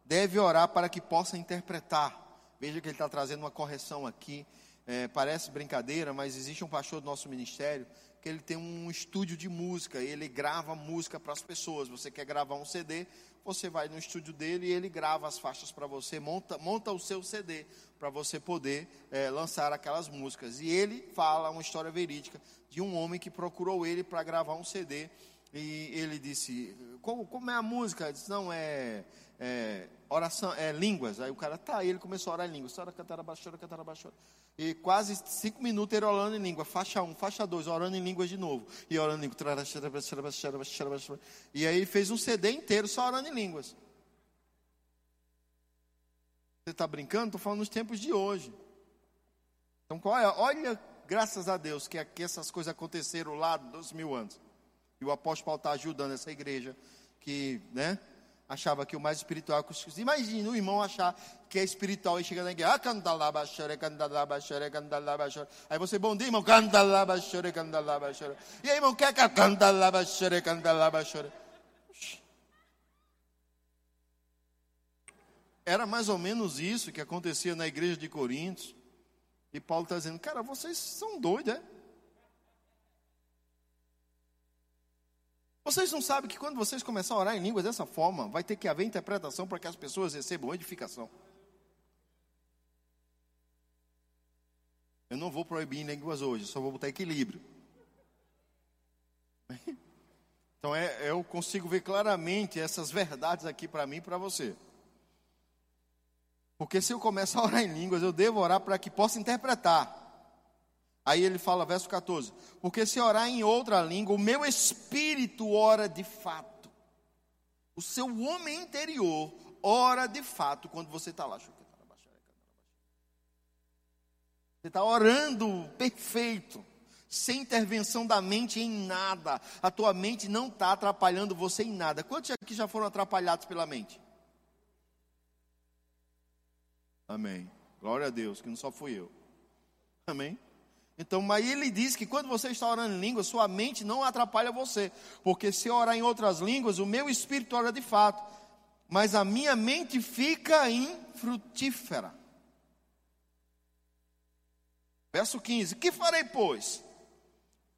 deve orar para que possa interpretar. Veja que ele está trazendo uma correção aqui. É, parece brincadeira, mas existe um pastor do nosso ministério que ele tem um estúdio de música, ele grava música para as pessoas. Você quer gravar um CD, você vai no estúdio dele e ele grava as faixas para você, monta, monta o seu CD para você poder é, lançar aquelas músicas. E ele fala uma história verídica de um homem que procurou ele para gravar um CD. E ele disse: Como, como é a música? Ele disse: Não, é, é oração, é línguas. Aí o cara, tá, ele começou a orar em línguas. E quase cinco minutos ele orando em língua. Faixa um, faixa dois, orando em línguas de novo. E orando em línguas. E aí fez um CD inteiro só orando em línguas. Você está brincando? Estou falando nos tempos de hoje. Então, é? Olha, graças a Deus, que aqui essas coisas aconteceram lá dois mil anos. E o apóstolo Paulo está ajudando essa igreja que, né? Achava que o mais espiritual. Imagina o irmão achar que é espiritual e chega na igreja, ah, Aí você, bom dia, irmão, E aí, irmão, quer que Era mais ou menos isso que acontecia na igreja de Coríntios. E Paulo está dizendo, cara, vocês são doidos, é? Vocês não sabem que quando vocês começarem a orar em línguas dessa forma, vai ter que haver interpretação para que as pessoas recebam edificação. Eu não vou proibir línguas hoje, só vou botar equilíbrio. [laughs] Então é, eu consigo ver claramente essas verdades aqui para mim e para você. Porque se eu começar a orar em línguas, eu devo orar para que possa interpretar. Aí ele fala, verso 14: Porque se orar em outra língua, o meu espírito ora de fato. O seu homem interior ora de fato quando você está lá. Você está orando perfeito, sem intervenção da mente em nada. A tua mente não está atrapalhando você em nada. Quantos aqui já foram atrapalhados pela mente? Amém. Glória a Deus, que não só fui eu. Amém. Então, mas ele diz que quando você está orando em língua, sua mente não atrapalha você. Porque se orar em outras línguas, o meu espírito ora de fato. Mas a minha mente fica infrutífera. Verso 15: Que farei, pois?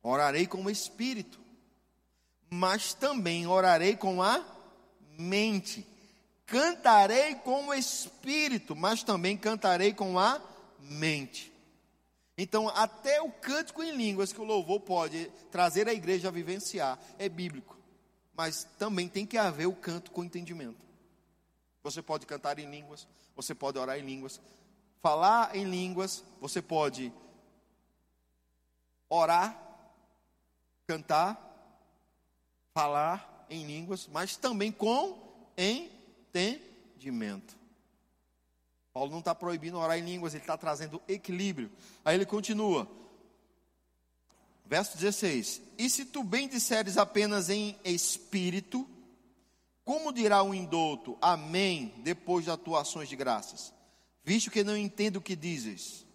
orarei com o espírito, mas também orarei com a mente. Cantarei com o espírito, mas também cantarei com a mente. Então, até o cântico em línguas que o louvor pode trazer a igreja a vivenciar é bíblico, mas também tem que haver o canto com entendimento. Você pode cantar em línguas, você pode orar em línguas, falar em línguas, você pode orar, cantar, falar em línguas, mas também com entendimento. Paulo não está proibindo orar em línguas, ele está trazendo equilíbrio. Aí ele continua. Verso 16: E se tu bem disseres apenas em espírito, como dirá o indouto, Amém, depois de atuações de graças? Visto que não entendo o que dizes.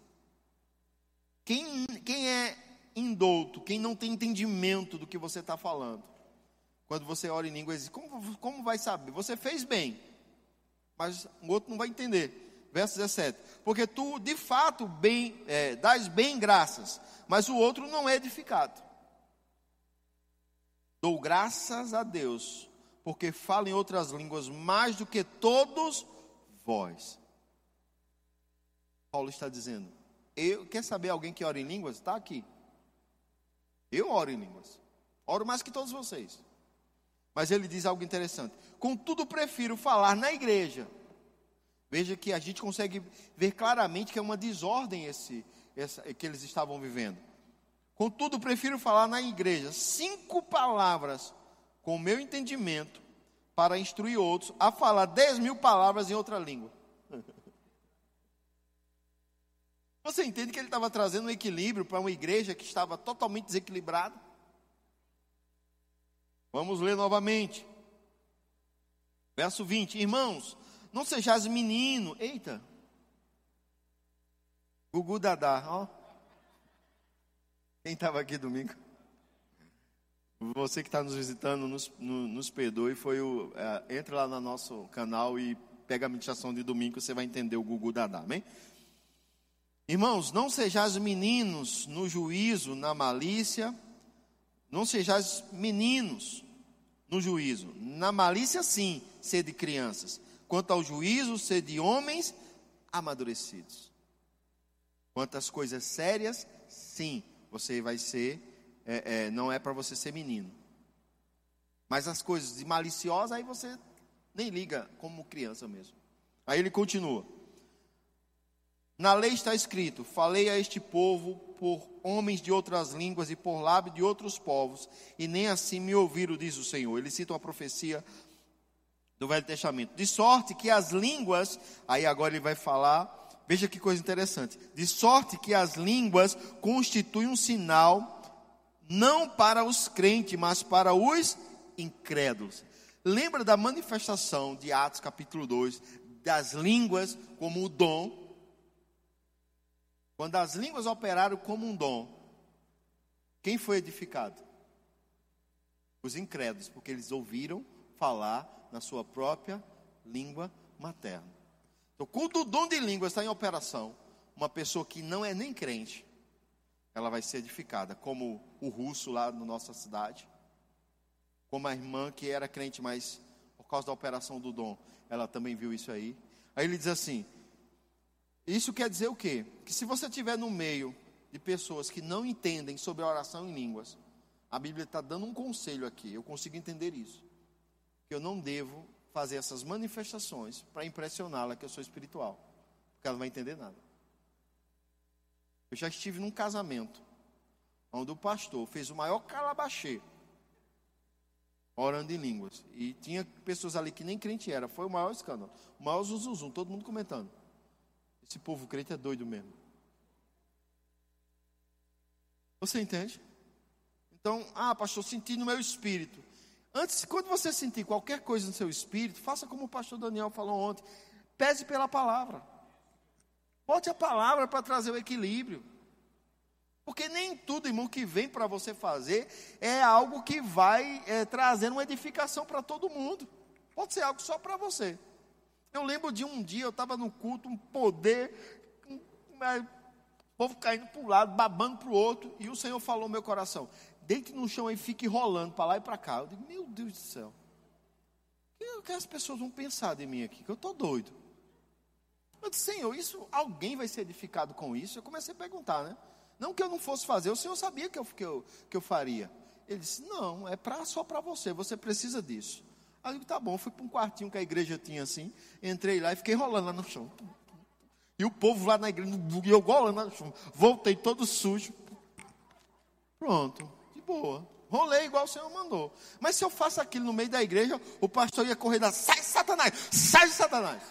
Quem, quem é indouto, quem não tem entendimento do que você está falando, quando você ora em línguas, como, como vai saber? Você fez bem, mas o outro não vai entender verso 17: Porque tu de fato bem, é, dás bem graças, mas o outro não é edificado. Dou graças a Deus, porque falo em outras línguas mais do que todos vós. Paulo está dizendo: eu, Quer saber alguém que ora em línguas? Está aqui. Eu oro em línguas. Oro mais que todos vocês. Mas ele diz algo interessante. Contudo, prefiro falar na igreja Veja que a gente consegue ver claramente que é uma desordem esse, que eles estavam vivendo. Contudo, prefiro falar na igreja cinco palavras com o meu entendimento para instruir outros a falar dez mil palavras em outra língua. [laughs] Você entende que ele estava trazendo um equilíbrio para uma igreja que estava totalmente desequilibrada? Vamos ler novamente. Verso 20: Irmãos, não sejais menino. Eita. Gugu Dadá, ó. Quem estava aqui domingo? Você que está nos visitando, nos, no, nos perdoe. Foi o, é, entre lá no nosso canal e pega a meditação de domingo, você vai entender o Gugu Dadá, amém? Irmãos, não sejais meninos no juízo, na malícia. Não sejais meninos no juízo. Na malícia, sim, sede crianças Quanto ao juízo, ser de homens amadurecidos. Quanto às coisas sérias, sim, você vai ser, é, é, não é para você ser menino. Mas as coisas de maliciosa, aí você nem liga como criança mesmo. Aí ele continua. Na lei está escrito: Falei a este povo por homens de outras línguas e por lábio de outros povos, e nem assim me ouviram, diz o Senhor. Ele cita uma profecia do Velho Testamento. De sorte que as línguas, aí agora ele vai falar, veja que coisa interessante. De sorte que as línguas constituem um sinal não para os crentes, mas para os incrédulos. Lembra da manifestação de Atos capítulo 2 das línguas como o dom? Quando as línguas operaram como um dom, quem foi edificado? Os incrédulos, porque eles ouviram falar na sua própria língua materna. Então, quando o dom de língua está em operação, uma pessoa que não é nem crente, ela vai ser edificada, como o russo lá na nossa cidade, como a irmã que era crente, mas por causa da operação do dom, ela também viu isso aí. Aí ele diz assim: Isso quer dizer o quê? Que se você estiver no meio de pessoas que não entendem sobre a oração em línguas, a Bíblia está dando um conselho aqui, eu consigo entender isso eu não devo fazer essas manifestações para impressioná-la que eu sou espiritual, porque ela não vai entender nada. Eu já estive num casamento onde o pastor fez o maior calabachê orando em línguas e tinha pessoas ali que nem crente era, foi o maior escândalo, o maior zuzuzum, todo mundo comentando. Esse povo crente é doido mesmo. Você entende? Então, ah, pastor, senti no meu espírito. Antes, quando você sentir qualquer coisa no seu espírito, faça como o pastor Daniel falou ontem. Pese pela palavra. Bote a palavra para trazer o equilíbrio. Porque nem tudo, irmão, que vem para você fazer é algo que vai é, trazer uma edificação para todo mundo. Pode ser algo só para você. Eu lembro de um dia, eu estava no culto, um poder, um, um, povo caindo para um lado, babando para o outro, e o Senhor falou no meu coração: deite no chão e fique rolando para lá e para cá. Eu digo, meu Deus do céu. O que as pessoas vão pensar de mim aqui? Que eu estou doido. Eu disse, Senhor, isso, alguém vai ser edificado com isso? Eu comecei a perguntar, né? Não que eu não fosse fazer, o Senhor sabia que eu, que eu, que eu faria. Ele disse, não, é pra, só para você, você precisa disso. Aí eu disse, tá bom, fui para um quartinho que a igreja tinha assim, entrei lá e fiquei rolando lá no chão. E o povo lá na igreja, eu rolando lá no chão. Voltei todo sujo. Pronto, de boa. Rolei igual o Senhor mandou. Mas se eu faço aquilo no meio da igreja, o pastor ia correr da sai Satanás, sai Satanás.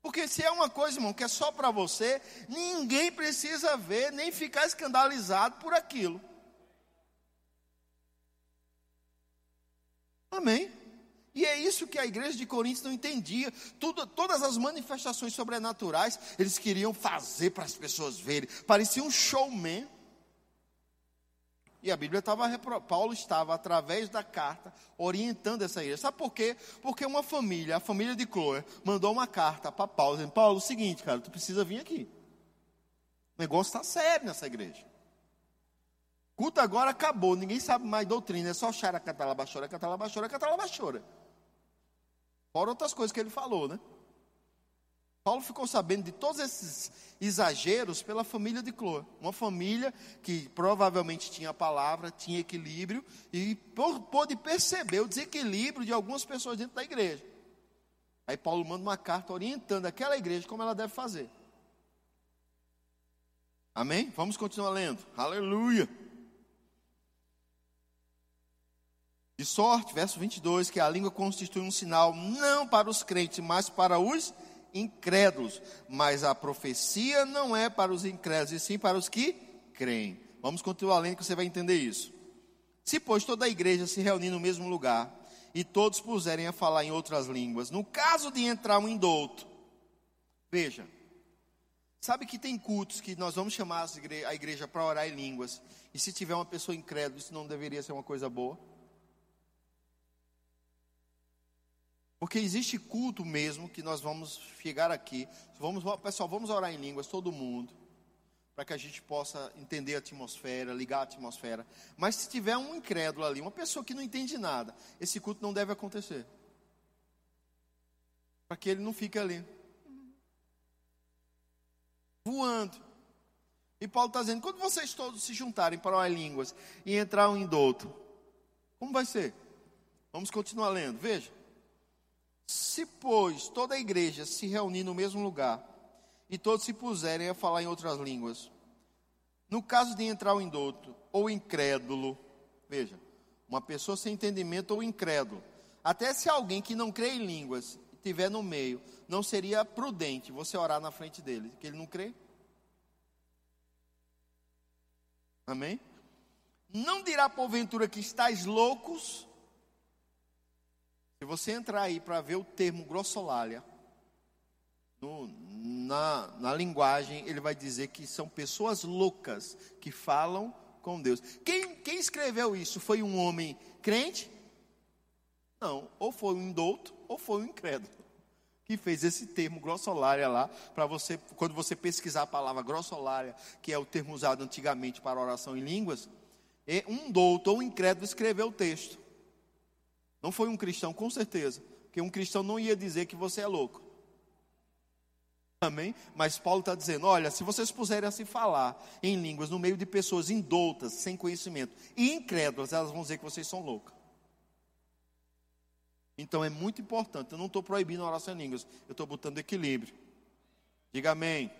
Porque se é uma coisa, irmão, que é só para você, ninguém precisa ver, nem ficar escandalizado por aquilo. Amém? E é isso que a igreja de Coríntios não entendia. Tudo, todas as manifestações sobrenaturais, eles queriam fazer para as pessoas verem. Parecia um showman. E a Bíblia estava, Paulo estava, através da carta, orientando essa igreja. Sabe por quê? Porque uma família, a família de Chloe, mandou uma carta para Paulo, dizendo, Paulo, é o seguinte, cara, tu precisa vir aqui. O negócio está sério nessa igreja. Culto agora acabou, ninguém sabe mais doutrina, é só chara, catalabachora, catalabachora, catalabachora. Fora outras coisas que ele falou, né? Paulo ficou sabendo de todos esses exageros pela família de Clô. Uma família que provavelmente tinha palavra, tinha equilíbrio e pôde perceber o desequilíbrio de algumas pessoas dentro da igreja. Aí Paulo manda uma carta orientando aquela igreja como ela deve fazer. Amém? Vamos continuar lendo. Aleluia. De sorte, verso 22, que a língua constitui um sinal não para os crentes, mas para os incrédulos, mas a profecia não é para os incrédulos, e sim para os que creem. Vamos continuar lendo que você vai entender isso. Se, pois, toda a igreja se reunir no mesmo lugar e todos puserem a falar em outras línguas, no caso de entrar um indouto, veja, sabe que tem cultos que nós vamos chamar a igreja para orar em línguas, e se tiver uma pessoa incrédula, isso não deveria ser uma coisa boa? Porque existe culto mesmo que nós vamos chegar aqui. Vamos, pessoal, vamos orar em línguas, todo mundo, para que a gente possa entender a atmosfera, ligar a atmosfera. Mas se tiver um incrédulo ali, uma pessoa que não entende nada, esse culto não deve acontecer. Para que ele não fique ali. Voando. E Paulo está dizendo: quando vocês todos se juntarem para orar em línguas e entrar um em douto, como vai ser? Vamos continuar lendo, veja. Se, pois, toda a igreja se reunir no mesmo lugar e todos se puserem a falar em outras línguas, no caso de entrar o indulto ou incrédulo, veja, uma pessoa sem entendimento ou incrédulo, até se alguém que não crê em línguas estiver no meio, não seria prudente você orar na frente dele, que ele não crê? Amém? Não dirá porventura que estáis loucos se você entrar aí para ver o termo grossolalia, no, na, na linguagem, ele vai dizer que são pessoas loucas que falam com Deus. Quem, quem escreveu isso? Foi um homem crente? Não, ou foi um indouto, ou foi um incrédulo. Que fez esse termo grossolalia lá, para você, quando você pesquisar a palavra grossolalia, que é o termo usado antigamente para oração em línguas, um douto ou um incrédulo escreveu o texto. Não foi um cristão, com certeza. Porque um cristão não ia dizer que você é louco. Amém? Mas Paulo está dizendo: olha, se vocês puserem a se falar em línguas no meio de pessoas indoutas, sem conhecimento e incrédulas, elas vão dizer que vocês são loucos. Então é muito importante. Eu não estou proibindo a oração em línguas, eu estou botando equilíbrio. Diga amém.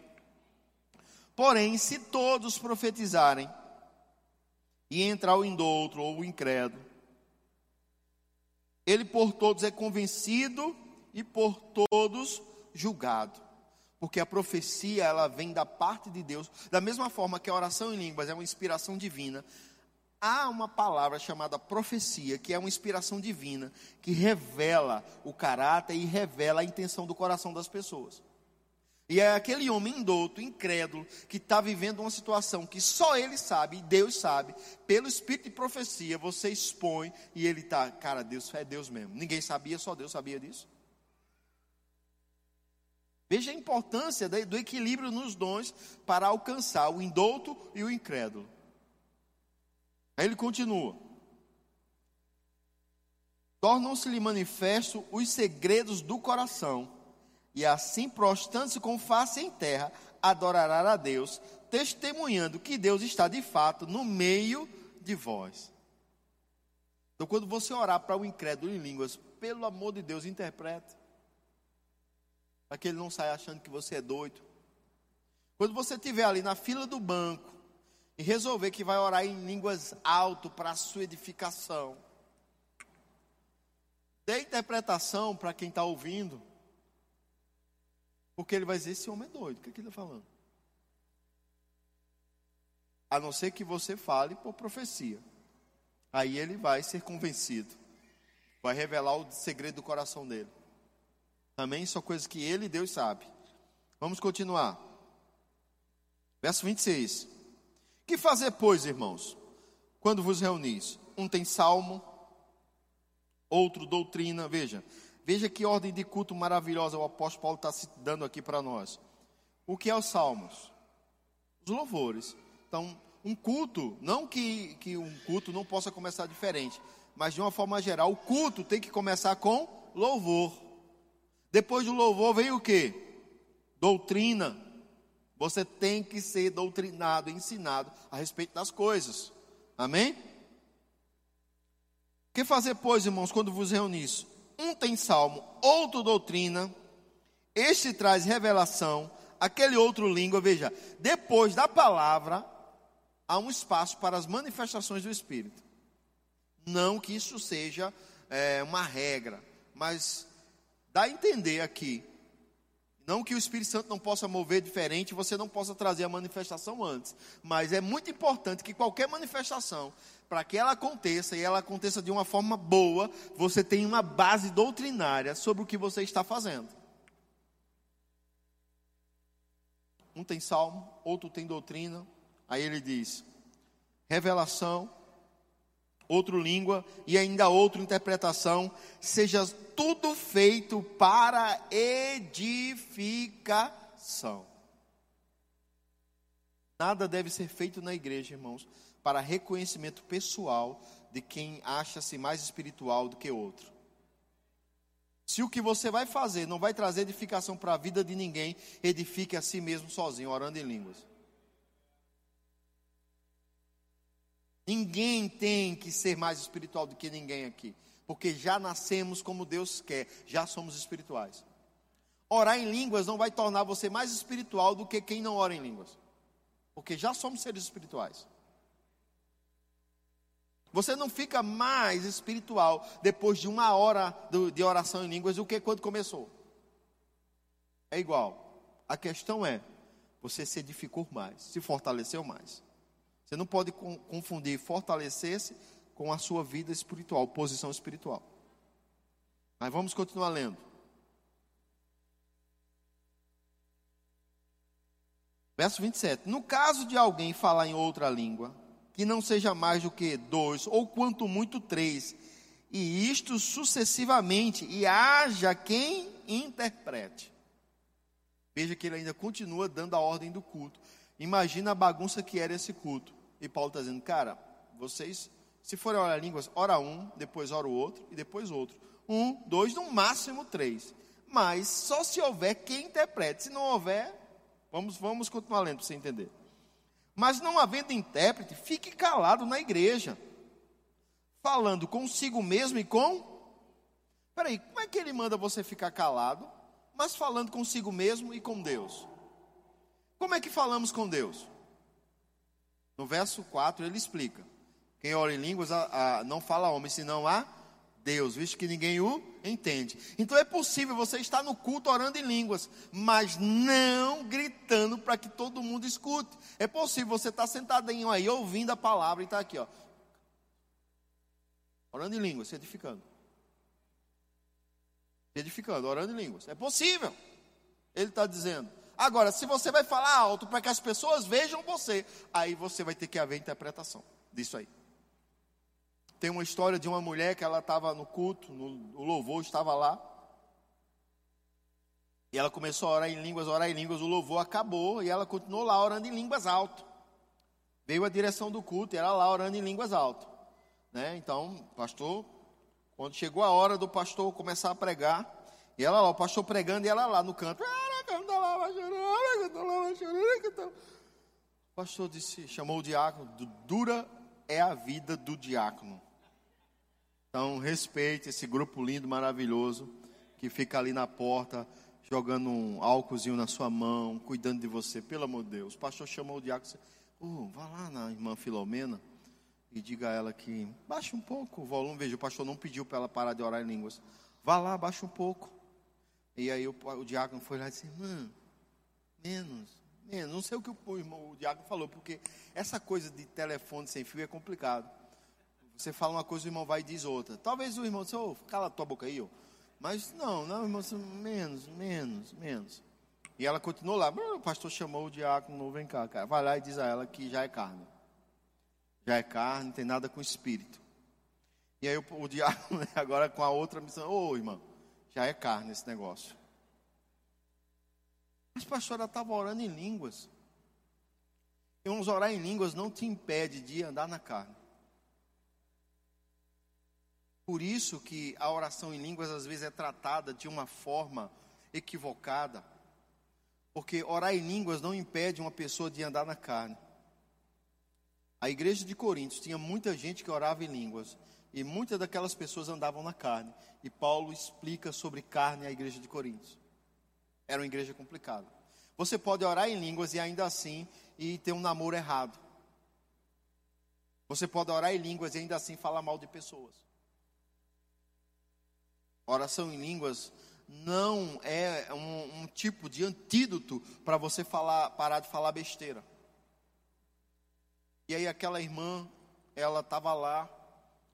Porém, se todos profetizarem e entrar o indouto ou o incrédulo, ele por todos é convencido e por todos julgado. Porque a profecia, ela vem da parte de Deus, da mesma forma que a oração em línguas é uma inspiração divina. Há uma palavra chamada profecia, que é uma inspiração divina, que revela o caráter e revela a intenção do coração das pessoas. E é aquele homem indouto, incrédulo, que está vivendo uma situação que só ele sabe, e Deus sabe, pelo espírito de profecia, você expõe e ele está, cara, Deus é Deus mesmo. Ninguém sabia, só Deus sabia disso. Veja a importância do equilíbrio nos dons para alcançar o indouto e o incrédulo. Aí ele continua: Tornam-se-lhe manifestos os segredos do coração, e assim, prostrando-se com face em terra, adorará a Deus, testemunhando que Deus está de fato no meio de vós. Então, quando você orar para o incrédulo em línguas, pelo amor de Deus, interprete para que ele não saia achando que você é doido. Quando você estiver ali na fila do banco e resolver que vai orar em línguas alto para a sua edificação, dê interpretação para quem está ouvindo, porque ele vai dizer: esse homem é doido, o que, é que ele está falando? A não ser que você fale por profecia. Aí ele vai ser convencido, vai revelar o segredo do coração dele. Amém? São coisas que ele e Deus sabe. Vamos continuar. Verso 26. Que fazer, pois, irmãos, quando vos reunis? Um tem salmo, outro doutrina. Veja, veja que ordem de culto maravilhosa o apóstolo Paulo está dando aqui para nós. O que é os salmos? Os louvores. Então, um culto, não que, que um culto não possa começar diferente, mas de uma forma geral, o culto tem que começar com louvor. Depois do louvor vem o que? Doutrina. Você tem que ser doutrinado, ensinado a respeito das coisas. Amém? O que fazer, pois, irmãos, quando vos reunis? Um tem salmo, outro doutrina, este traz revelação, aquele outro língua. Veja, depois da palavra, há um espaço para as manifestações do Espírito. Não que isso seja é, uma regra, mas dá a entender aqui, não que o Espírito Santo não possa mover diferente, você não possa trazer a manifestação antes, mas é muito importante que qualquer manifestação, para que ela aconteça e ela aconteça de uma forma boa, você tenha uma base doutrinária sobre o que você está fazendo. Um tem salmo, outro tem doutrina. Aí ele diz: revelação, outro língua e ainda outra interpretação, seja tudo feito para edificação. Nada deve ser feito na igreja, irmãos, para reconhecimento pessoal de quem acha-se mais espiritual do que outro. Se o que você vai fazer não vai trazer edificação para a vida de ninguém, edifique a si mesmo sozinho, orando em línguas. Ninguém tem que ser mais espiritual do que ninguém aqui, porque já nascemos como Deus quer, já somos espirituais. Orar em línguas não vai tornar você mais espiritual do que quem não ora em línguas, porque já somos seres espirituais. Você não fica mais espiritual depois de uma hora de oração em línguas do que quando começou. É igual. A questão é: você se edificou mais, se fortaleceu mais. Você não pode confundir fortalecer-se com a sua vida espiritual, posição espiritual. Mas vamos continuar lendo. Verso 27. No caso de alguém falar em outra língua, que não seja mais do que dois, ou quanto muito três, e isto sucessivamente, e haja quem interprete. Veja que ele ainda continua dando a ordem do culto. Imagina a bagunça que era esse culto. E Paulo está dizendo, cara, vocês, se forem orar línguas, ora um, depois ora o outro e depois outro. Um, dois, no máximo três. Mas só se houver quem interprete. Se não houver, vamos, vamos continuar lendo para você entender. Mas não havendo intérprete, fique calado na igreja, falando consigo mesmo e com. Peraí, como é que ele manda você ficar calado, mas falando consigo mesmo e com Deus? Como é que falamos com Deus? No verso 4 ele explica: quem ora em línguas a, a, não fala homem, senão a Deus, visto que ninguém o entende. Então é possível você estar no culto orando em línguas, mas não gritando para que todo mundo escute. É possível você estar sentadinho aí ouvindo a palavra e estar tá aqui, ó, orando em línguas, edificando. Se edificando, orando em línguas. É possível. Ele está dizendo. Agora, se você vai falar alto para que as pessoas vejam você, aí você vai ter que haver interpretação disso aí. Tem uma história de uma mulher que ela estava no culto, no, o louvor estava lá. E ela começou a orar em línguas, orar em línguas, o louvor acabou e ela continuou lá orando em línguas alto. Veio a direção do culto e ela lá orando em línguas alto. Né? Então, pastor, quando chegou a hora do pastor começar a pregar, e ela lá, o pastor pregando e ela lá no canto. O pastor disse, chamou o diácono, dura é a vida do diácono. Então, respeite esse grupo lindo, maravilhoso, que fica ali na porta, jogando um álcoolzinho na sua mão, cuidando de você, pelo amor de Deus. O pastor chamou o diácono e oh, vá lá na irmã Filomena e diga a ela que baixe um pouco o volume. Veja, o pastor não pediu para ela parar de orar em línguas. Vá lá, baixe um pouco. E aí o, o diácono foi lá e disse, irmã, menos, menos. Não sei o que o, irmão, o diácono falou, porque essa coisa de telefone sem fio é complicado. Você fala uma coisa, o irmão vai e diz outra. Talvez o irmão disse, oh, cala tua boca aí, ó. Mas não, não, irmão, menos, menos, menos. E ela continuou lá. O pastor chamou o diácono, vem cá, cara. Vai lá e diz a ela que já é carne. Já é carne, não tem nada com espírito. E aí o, o diácono, [laughs] né, agora com a outra missão, ô oh, irmão, já é carne esse negócio. Mas pastor, ela estava orando em línguas. Irmãos, orar em línguas não te impede de andar na carne. Por isso que a oração em línguas às vezes é tratada de uma forma equivocada. Porque orar em línguas não impede uma pessoa de andar na carne. A igreja de Coríntios tinha muita gente que orava em línguas. E muitas daquelas pessoas andavam na carne. E Paulo explica sobre carne à igreja de Coríntios. Era uma igreja complicada. Você pode orar em línguas e ainda assim e ter um namoro errado. Você pode orar em línguas e ainda assim falar mal de pessoas. Oração em línguas não é um, um tipo de antídoto para você falar, parar de falar besteira. E aí aquela irmã, ela estava lá,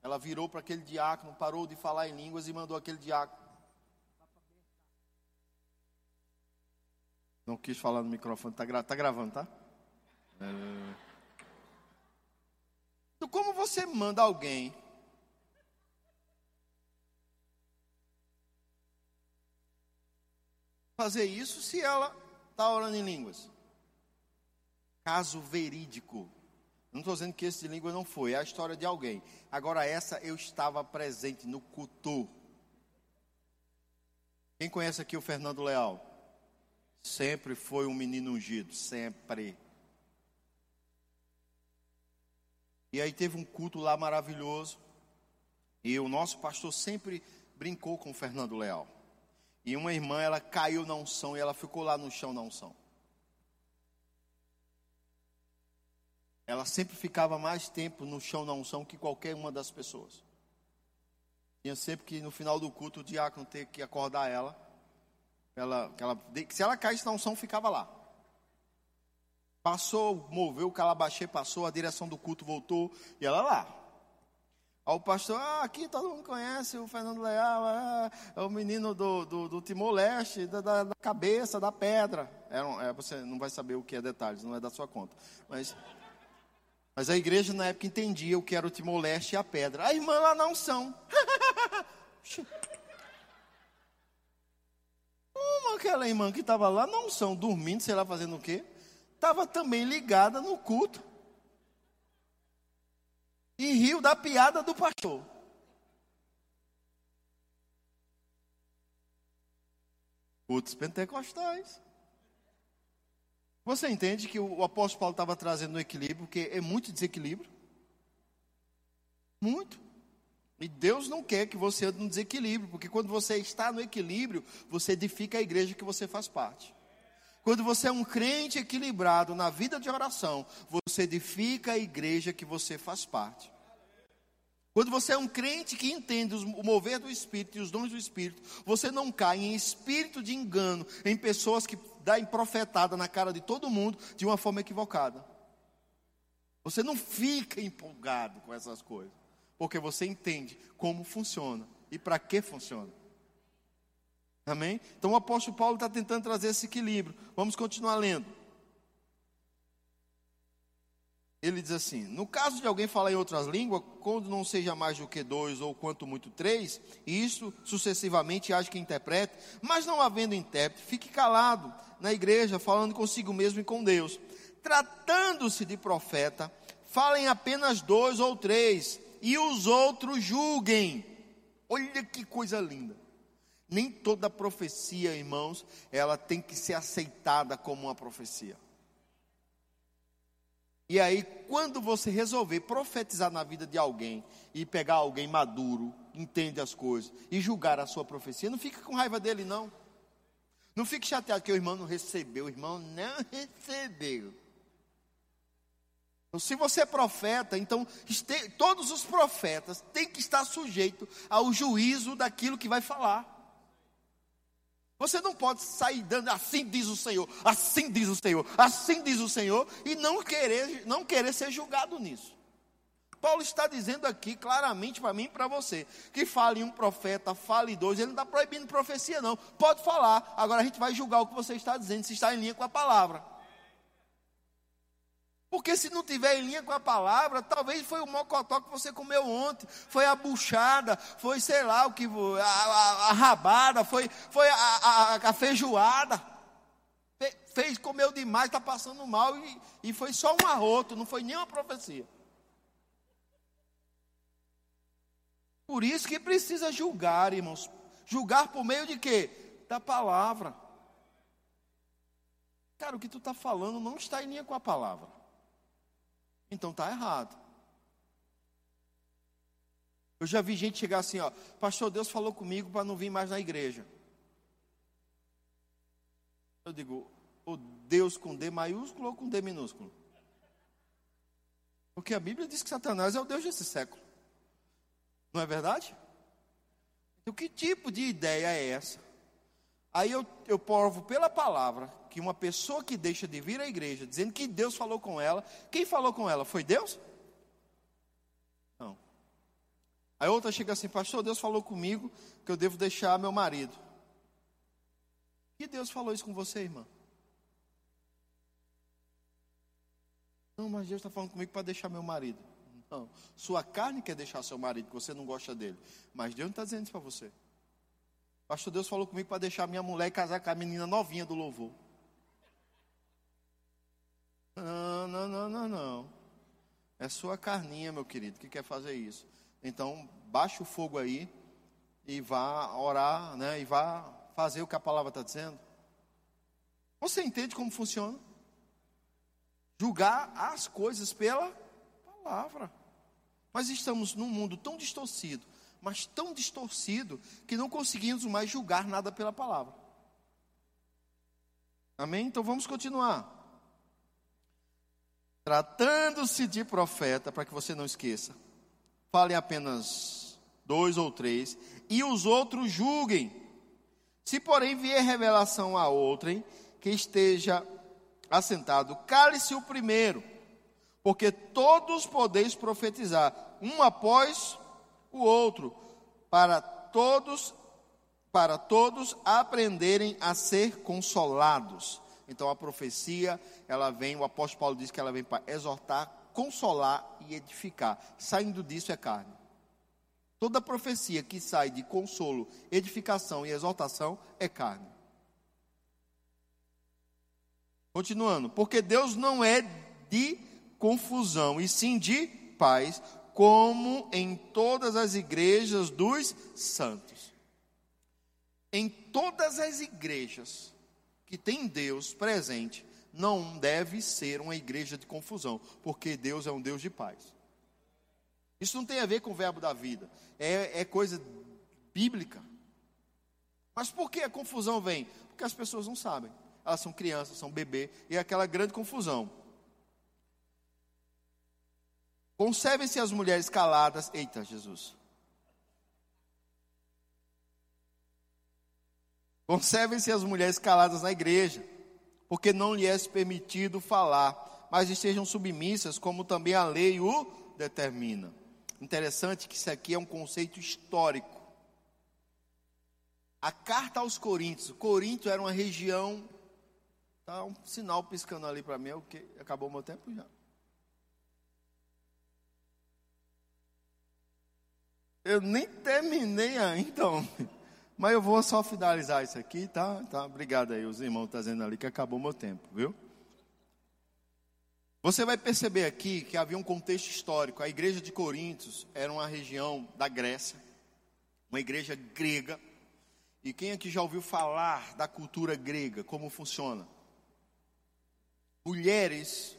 ela virou para aquele diácono, parou de falar em línguas e mandou aquele diácono. Não quis falar no microfone, está gra tá gravando, tá? É... Então, como você manda alguém fazer isso se ela está orando em línguas. Caso verídico. Não estou dizendo que esse de língua não foi, é a história de alguém. Agora, essa eu estava presente no culto. Quem conhece aqui o Fernando Leal? Sempre foi um menino ungido, sempre. E aí teve um culto lá maravilhoso. E o nosso pastor sempre brincou com o Fernando Leal. E uma irmã, ela caiu na unção e ela ficou lá no chão na unção. Ela sempre ficava mais tempo no chão na unção que qualquer uma das pessoas. Tinha sempre que no final do culto o diácono ter que acordar ela. ela, ela se ela caísse na unção, ficava lá. Passou, moveu o calabachê, passou, a direção do culto voltou e ela lá. Aí o pastor, ah, aqui todo mundo conhece o Fernando Leal, é, é o menino do, do, do Timor-Leste, da, da, da, cabeça, da pedra. É, é, você não vai saber o que é detalhes, não é da sua conta. Mas, mas a igreja na época entendia o que era o Timor-Leste e a pedra. A irmã lá não são. [laughs] Uma aquela irmã que estava lá não são, dormindo, sei lá, fazendo o quê? Estava também ligada no culto e riu da piada do pastor. Cultos pentecostais. Você entende que o apóstolo Paulo estava trazendo um equilíbrio, porque é muito desequilíbrio? Muito. E Deus não quer que você ande no desequilíbrio, porque quando você está no equilíbrio, você edifica a igreja que você faz parte. Quando você é um crente equilibrado na vida de oração, você edifica a igreja que você faz parte. Quando você é um crente que entende o mover do Espírito e os dons do Espírito, você não cai em espírito de engano em pessoas que dão profetada na cara de todo mundo de uma forma equivocada. Você não fica empolgado com essas coisas, porque você entende como funciona e para que funciona. Amém? Então o apóstolo Paulo está tentando trazer esse equilíbrio. Vamos continuar lendo. ele diz assim: no caso de alguém falar em outras línguas, quando não seja mais do que dois ou quanto muito três, e isso sucessivamente haja que interprete, mas não havendo intérprete, fique calado na igreja, falando consigo mesmo e com Deus. Tratando-se de profeta, falem apenas dois ou três, e os outros julguem. Olha que coisa linda. Nem toda profecia, irmãos, ela tem que ser aceitada como uma profecia. E aí, quando você resolver profetizar na vida de alguém e pegar alguém maduro, entende as coisas e julgar a sua profecia, não fique com raiva dele, não. Não fique chateado que o irmão não recebeu, o irmão não [laughs] recebeu. Então, se você é profeta, então este, todos os profetas têm que estar sujeitos ao juízo daquilo que vai falar. Você não pode sair dando assim diz o Senhor, assim diz o Senhor, assim diz o Senhor e não querer, não querer ser julgado nisso. Paulo está dizendo aqui claramente para mim e para você, que fale um profeta, fale dois, ele não está proibindo profecia não, pode falar, agora a gente vai julgar o que você está dizendo, se está em linha com a palavra. Porque se não tiver em linha com a palavra, talvez foi o mocotó que você comeu ontem, foi a buchada, foi sei lá o que, a, a, a rabada, foi, foi a, a, feijoada. Fe, fez, comeu demais, está passando mal e, e foi só um arroto, não foi nenhuma profecia. Por isso que precisa julgar, irmãos. Julgar por meio de quê? Da palavra. Cara, o que tu está falando não está em linha com a palavra. Então está errado. Eu já vi gente chegar assim, ó, pastor, Deus falou comigo para não vir mais na igreja. Eu digo, o Deus com D maiúsculo ou com D minúsculo? Porque a Bíblia diz que Satanás é o Deus desse século. Não é verdade? Então, que tipo de ideia é essa? Aí eu, eu provo pela palavra que uma pessoa que deixa de vir à igreja, dizendo que Deus falou com ela, quem falou com ela? Foi Deus? Não. Aí outra chega assim, pastor, Deus falou comigo que eu devo deixar meu marido. Que Deus falou isso com você, irmã? Não, mas Deus está falando comigo para deixar meu marido. Não, sua carne quer deixar seu marido, que você não gosta dele. Mas Deus não está dizendo isso para você. Pastor Deus falou comigo para deixar minha mulher e casar com a menina novinha do louvor. Não, não, não, não, não. É sua carninha, meu querido, que quer fazer isso. Então, baixa o fogo aí e vá orar, né? E vá fazer o que a palavra está dizendo. Você entende como funciona? Julgar as coisas pela palavra. Mas estamos num mundo tão distorcido mas tão distorcido que não conseguimos mais julgar nada pela palavra. Amém? Então vamos continuar. Tratando-se de profeta, para que você não esqueça, falem apenas dois ou três, e os outros julguem. Se, porém, vier revelação a outrem que esteja assentado, cale-se o primeiro, porque todos podeis profetizar, um após o outro, para todos para todos aprenderem a ser consolados. Então a profecia, ela vem, o apóstolo Paulo diz que ela vem para exortar, consolar e edificar. Saindo disso é carne. Toda profecia que sai de consolo, edificação e exortação é carne. Continuando, porque Deus não é de confusão, e sim de paz, como em todas as igrejas dos santos. Em todas as igrejas que tem Deus presente, não deve ser uma igreja de confusão, porque Deus é um Deus de paz. Isso não tem a ver com o verbo da vida, é, é coisa bíblica. Mas por que a confusão vem? Porque as pessoas não sabem. Elas são crianças, são bebê, e é aquela grande confusão. Conservem-se as mulheres caladas. Eita, Jesus. Conservem-se as mulheres caladas na igreja, porque não lhes é permitido falar, mas estejam submissas, como também a lei o determina. Interessante que isso aqui é um conceito histórico. A carta aos Coríntios, Corinto era uma região. Tá um sinal piscando ali para mim, é o que acabou meu tempo já. Eu nem terminei ainda, homem mas eu vou só finalizar isso aqui, tá? tá? Obrigado aí, os irmãos estão tá dizendo ali que acabou meu tempo, viu? Você vai perceber aqui que havia um contexto histórico. A igreja de Coríntios era uma região da Grécia, uma igreja grega. E quem aqui já ouviu falar da cultura grega, como funciona? Mulheres,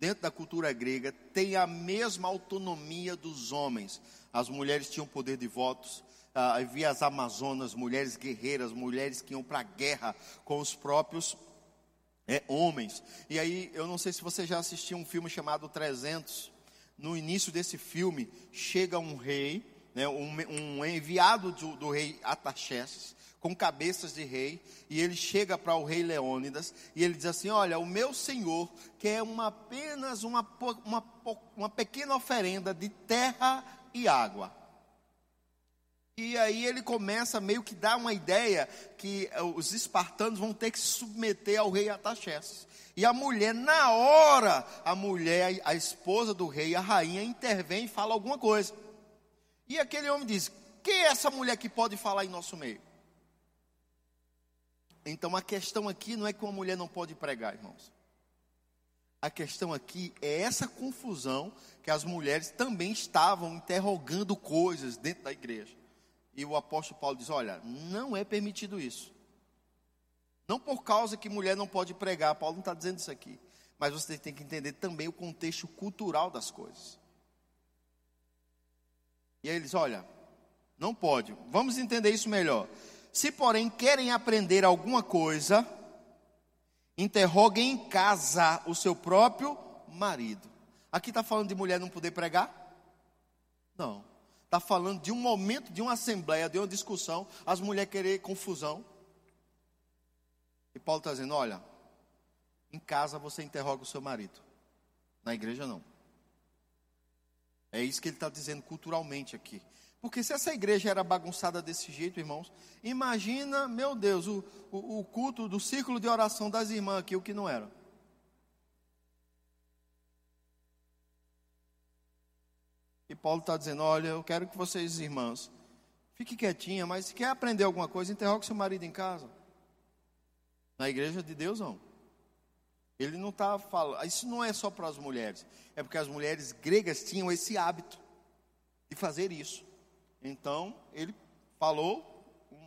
dentro da cultura grega, têm a mesma autonomia dos homens. As mulheres tinham poder de votos, havia as amazonas, mulheres guerreiras, mulheres que iam para a guerra com os próprios é, homens. E aí, eu não sei se você já assistiu um filme chamado 300. No início desse filme, chega um rei, né, um, um enviado do, do rei Ataxerxes, com cabeças de rei, e ele chega para o rei Leônidas, e ele diz assim: Olha, o meu senhor quer uma, apenas uma, uma, uma pequena oferenda de terra e água. E aí ele começa meio que dar uma ideia que eh, os espartanos vão ter que se submeter ao rei Ataxerxes. E a mulher, na hora, a mulher, a esposa do rei, a rainha, intervém e fala alguma coisa. E aquele homem diz: Quem é essa mulher que pode falar em nosso meio? Então a questão aqui não é que uma mulher não pode pregar, irmãos. A questão aqui é essa confusão que as mulheres também estavam interrogando coisas dentro da igreja. E o apóstolo Paulo diz: Olha, não é permitido isso. Não por causa que mulher não pode pregar, Paulo não está dizendo isso aqui. Mas você tem que entender também o contexto cultural das coisas. E aí eles, olha, não pode. Vamos entender isso melhor. Se, porém, querem aprender alguma coisa, interroguem em casa o seu próprio marido. Aqui está falando de mulher não poder pregar? Não está falando de um momento de uma assembleia, de uma discussão, as mulheres querer confusão. E Paulo está dizendo: olha, em casa você interroga o seu marido, na igreja não. É isso que ele está dizendo culturalmente aqui. Porque se essa igreja era bagunçada desse jeito, irmãos, imagina, meu Deus, o, o, o culto do círculo de oração das irmãs aqui, o que não era. E Paulo está dizendo: Olha, eu quero que vocês, irmãs, fiquem quietinha, mas se quer aprender alguma coisa, interrogue seu marido em casa. Na igreja de Deus, não. Ele não está falando. Isso não é só para as mulheres. É porque as mulheres gregas tinham esse hábito de fazer isso. Então, ele falou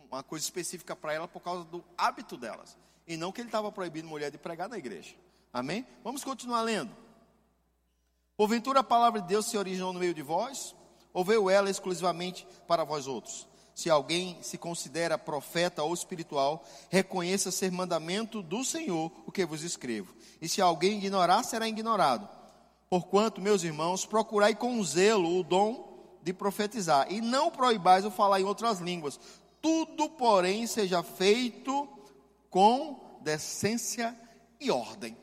uma coisa específica para ela por causa do hábito delas. E não que ele estava proibindo mulher de pregar na igreja. Amém? Vamos continuar lendo. Porventura a palavra de Deus se originou no meio de vós? Ou veio ela exclusivamente para vós outros? Se alguém se considera profeta ou espiritual, reconheça ser mandamento do Senhor o que vos escrevo. E se alguém ignorar, será ignorado. Porquanto, meus irmãos, procurai com zelo o dom de profetizar, e não proibais o falar em outras línguas. Tudo, porém, seja feito com decência e ordem.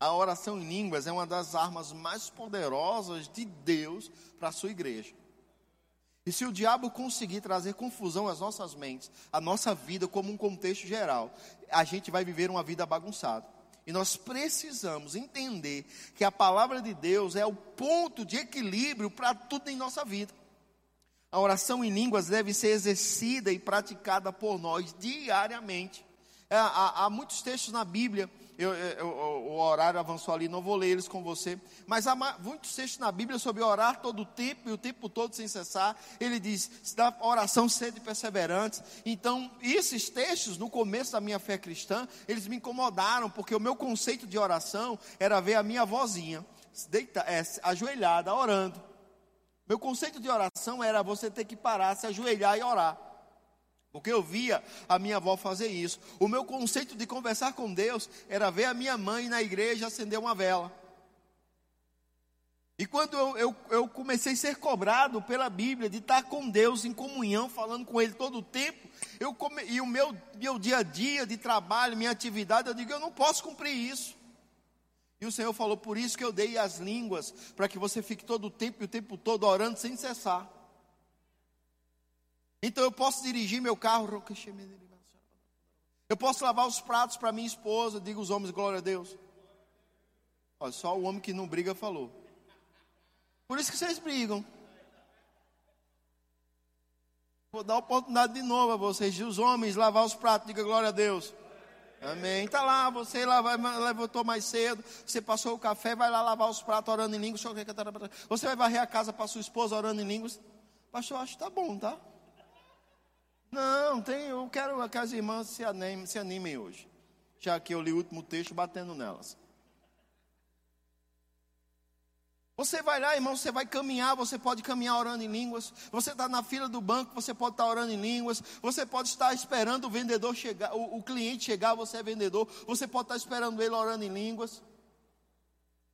A oração em línguas é uma das armas mais poderosas de Deus para a sua igreja. E se o diabo conseguir trazer confusão às nossas mentes, à nossa vida como um contexto geral, a gente vai viver uma vida bagunçada. E nós precisamos entender que a palavra de Deus é o ponto de equilíbrio para tudo em nossa vida. A oração em línguas deve ser exercida e praticada por nós diariamente. É, há, há muitos textos na Bíblia eu, eu, o horário avançou ali, não vou ler eles com você. Mas há muitos textos na Bíblia sobre orar todo o tempo e o tempo todo sem cessar. Ele diz: dá oração sede perseverantes. Então, esses textos, no começo da minha fé cristã, eles me incomodaram, porque o meu conceito de oração era ver a minha vozinha deita, é, ajoelhada, orando. Meu conceito de oração era você ter que parar, se ajoelhar e orar. Porque eu via a minha avó fazer isso. O meu conceito de conversar com Deus era ver a minha mãe na igreja acender uma vela. E quando eu, eu, eu, comecei a ser cobrado pela Bíblia de estar com Deus em comunhão, falando com Ele todo o tempo, eu come, e o meu, meu dia a dia de trabalho, minha atividade, eu digo, eu não posso cumprir isso. E o Senhor falou, por isso que eu dei as línguas, para que você fique todo o tempo e o tempo todo orando sem cessar. Então eu posso dirigir meu carro. Eu posso lavar os pratos para minha esposa. Diga os homens, glória a Deus. Olha, só o homem que não briga falou. Por isso que vocês brigam. Vou dar oportunidade de novo a vocês, os homens, lavar os pratos. Diga glória a Deus. Amém. Está lá, você levantou mais cedo, você passou o café, vai lá lavar os pratos orando em línguas. Você vai varrer a casa para sua esposa orando em línguas. Pastor, acho que está bom, tá? Não, tem, eu quero que as irmãs se animem, se animem hoje. Já que eu li o último texto batendo nelas. Você vai lá, irmão, você vai caminhar, você pode caminhar orando em línguas. Você está na fila do banco, você pode estar orando em línguas. Você pode estar esperando o vendedor chegar, o, o cliente chegar, você é vendedor. Você pode estar esperando ele orando em línguas.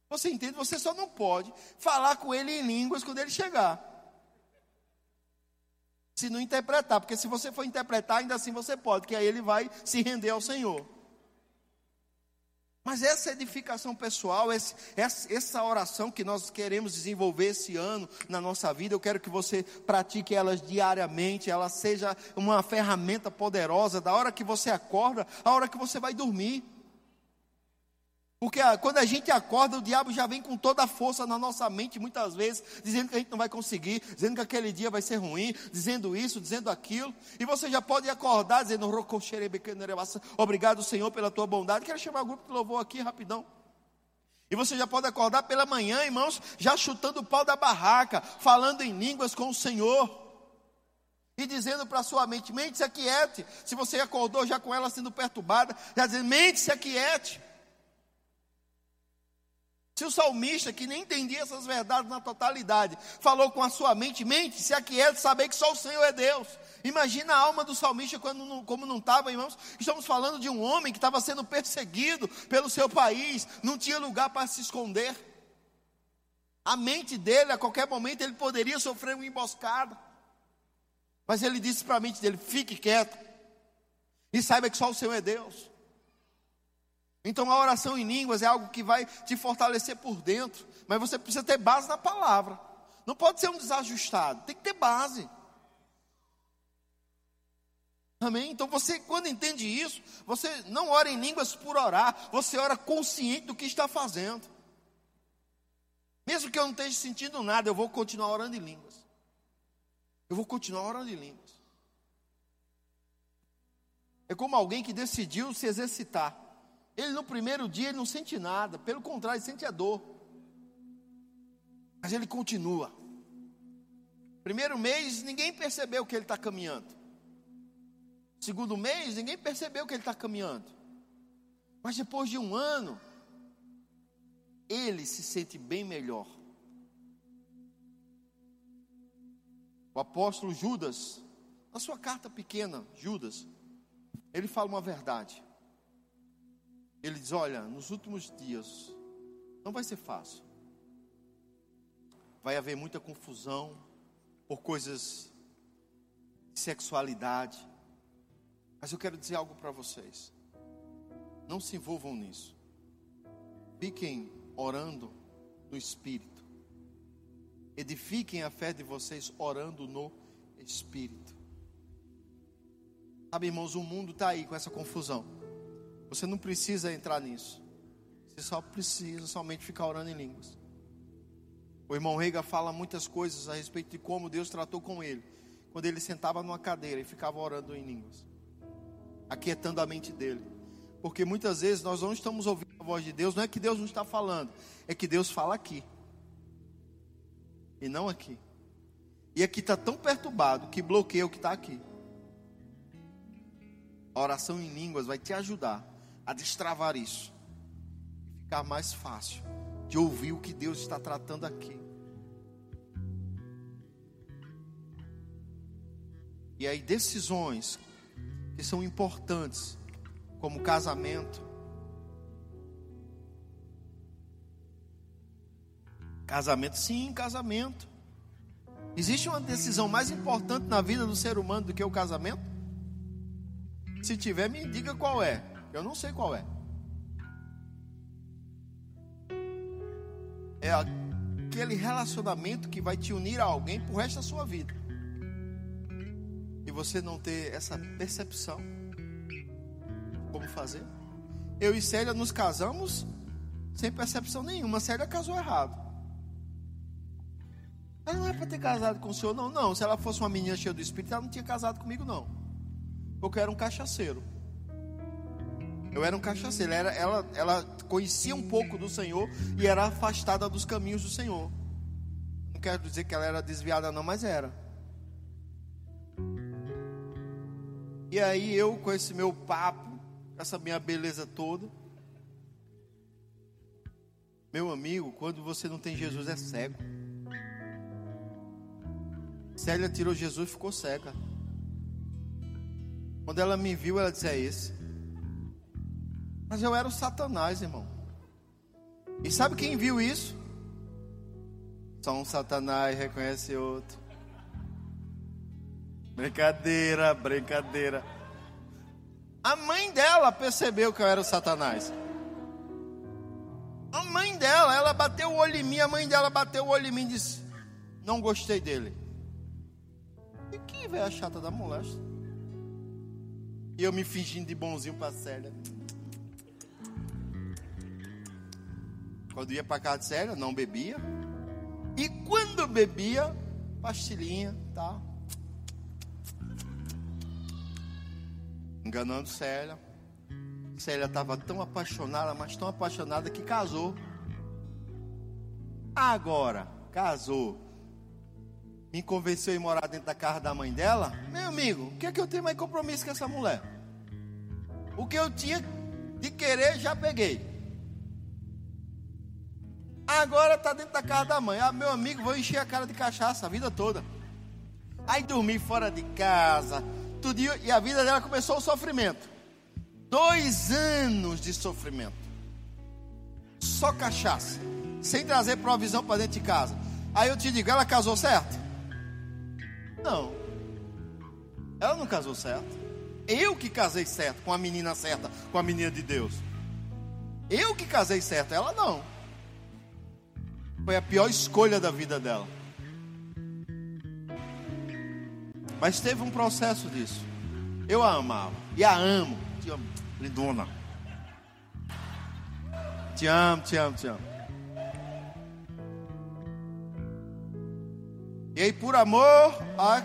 Você entende? Você só não pode falar com ele em línguas quando ele chegar. Se não interpretar, porque se você for interpretar, ainda assim você pode, que aí ele vai se render ao Senhor. Mas essa edificação pessoal, essa oração que nós queremos desenvolver esse ano na nossa vida, eu quero que você pratique elas diariamente, ela seja uma ferramenta poderosa da hora que você acorda, a hora que você vai dormir. Porque ah, quando a gente acorda, o diabo já vem com toda a força na nossa mente, muitas vezes, dizendo que a gente não vai conseguir, dizendo que aquele dia vai ser ruim, dizendo isso, dizendo aquilo. E você já pode acordar dizendo: Obrigado, Senhor, pela tua bondade. Quero chamar o grupo que louvou aqui rapidão. E você já pode acordar pela manhã, irmãos, já chutando o pau da barraca, falando em línguas com o Senhor. E dizendo para sua mente: mente se aquiete. Se você acordou já com ela sendo perturbada, já dizendo: mente se aquiete. Se o salmista, que nem entendia essas verdades na totalidade, falou com a sua mente, mente, se aquieta, saber que só o Senhor é Deus. Imagina a alma do salmista quando como não estava, irmãos. Estamos falando de um homem que estava sendo perseguido pelo seu país, não tinha lugar para se esconder. A mente dele, a qualquer momento, ele poderia sofrer uma emboscada. Mas ele disse para a mente dele: fique quieto e saiba que só o Senhor é Deus. Então a oração em línguas é algo que vai te fortalecer por dentro, mas você precisa ter base na palavra. Não pode ser um desajustado, tem que ter base. Amém? Então você, quando entende isso, você não ora em línguas por orar, você ora consciente do que está fazendo. Mesmo que eu não esteja sentindo nada, eu vou continuar orando em línguas. Eu vou continuar orando em línguas. É como alguém que decidiu se exercitar. Ele no primeiro dia ele não sente nada, pelo contrário, ele sente a dor. Mas ele continua. Primeiro mês, ninguém percebeu que ele está caminhando. Segundo mês, ninguém percebeu que ele está caminhando. Mas depois de um ano, ele se sente bem melhor. O apóstolo Judas, na sua carta pequena, Judas, ele fala uma verdade. Ele diz: Olha, nos últimos dias não vai ser fácil. Vai haver muita confusão por coisas de sexualidade. Mas eu quero dizer algo para vocês. Não se envolvam nisso. Fiquem orando no Espírito. Edifiquem a fé de vocês orando no Espírito. Sabe, irmãos, o mundo está aí com essa confusão. Você não precisa entrar nisso. Você só precisa somente ficar orando em línguas. O irmão Reiga fala muitas coisas a respeito de como Deus tratou com ele. Quando ele sentava numa cadeira e ficava orando em línguas. Aquietando a mente dele. Porque muitas vezes nós não estamos ouvindo a voz de Deus. Não é que Deus não está falando. É que Deus fala aqui. E não aqui. E aqui está tão perturbado que bloqueia o que está aqui. A oração em línguas vai te ajudar a destravar isso e ficar mais fácil de ouvir o que Deus está tratando aqui. E aí, decisões que são importantes, como casamento, Casamento, sim, casamento. Existe uma decisão mais importante na vida do ser humano do que o casamento? Se tiver, me diga qual é. Eu não sei qual é. É aquele relacionamento que vai te unir a alguém pro resto da sua vida. E você não ter essa percepção. Como fazer? Eu e Célia nos casamos sem percepção nenhuma. Célia casou errado. Ela não é para ter casado com o senhor, não. Não, se ela fosse uma menina cheia do espírito, ela não tinha casado comigo, não. Porque eu era um cachaceiro. Eu era um cachaceiro. Ela, ela, ela conhecia um pouco do Senhor e era afastada dos caminhos do Senhor. Não quero dizer que ela era desviada, não, mas era. E aí eu, com esse meu papo, essa minha beleza toda. Meu amigo, quando você não tem Jesus, é cego. Célia tirou Jesus e ficou cega. Quando ela me viu, ela disse: É esse. Mas eu era o Satanás, irmão. E sabe quem viu isso? Só um Satanás reconhece outro. Brincadeira, brincadeira. A mãe dela percebeu que eu era o Satanás. A mãe dela, ela bateu o olho em mim, a mãe dela bateu o olho em mim e disse: Não gostei dele. E que velha chata da molesta. E eu me fingindo de bonzinho para Célia. Quando ia para casa de Célia, não bebia. E quando bebia, pastilhinha, tá? Enganando Célia. Célia estava tão apaixonada, mas tão apaixonada que casou. Agora, casou. Me convenceu a ir morar dentro da casa da mãe dela. Meu amigo, o que é que eu tenho mais compromisso com essa mulher? O que eu tinha de querer, já peguei. Agora está dentro da casa da mãe. Ah, meu amigo, vou encher a cara de cachaça a vida toda. Aí dormi fora de casa, tudo, e a vida dela começou o sofrimento. Dois anos de sofrimento. Só cachaça. Sem trazer provisão para dentro de casa. Aí eu te digo, ela casou certo? Não. Ela não casou certo. Eu que casei certo com a menina certa, com a menina de Deus. Eu que casei certo, ela não. Foi a pior escolha da vida dela. Mas teve um processo disso. Eu a amava. E a amo. Te amo, lindona. Te amo, te amo, te amo. E aí, por amor a,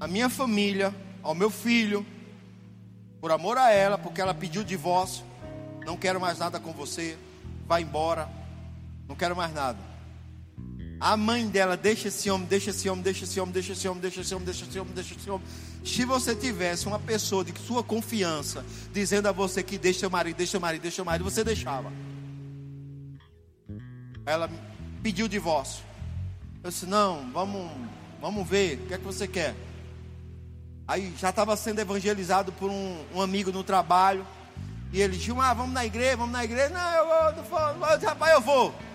a minha família, ao meu filho, por amor a ela, porque ela pediu divórcio, não quero mais nada com você, vai embora, não quero mais nada. A mãe dela, deixa esse homem, deixa esse homem, deixa esse homem, deixa esse homem, deixa esse homem, deixa esse homem, deixa esse homem. Se você tivesse uma pessoa de sua confiança dizendo a você que deixa seu marido, deixa seu marido, deixa seu marido, você deixava. Ela pediu o divórcio. Eu disse: Não, vamos, vamos ver, o que é que você quer? Aí já estava sendo evangelizado por um, um, amigo no trabalho. E ele disse: Ah, vamos na igreja, vamos na igreja. Não, eu vou, eu vou, rapaz, eu vou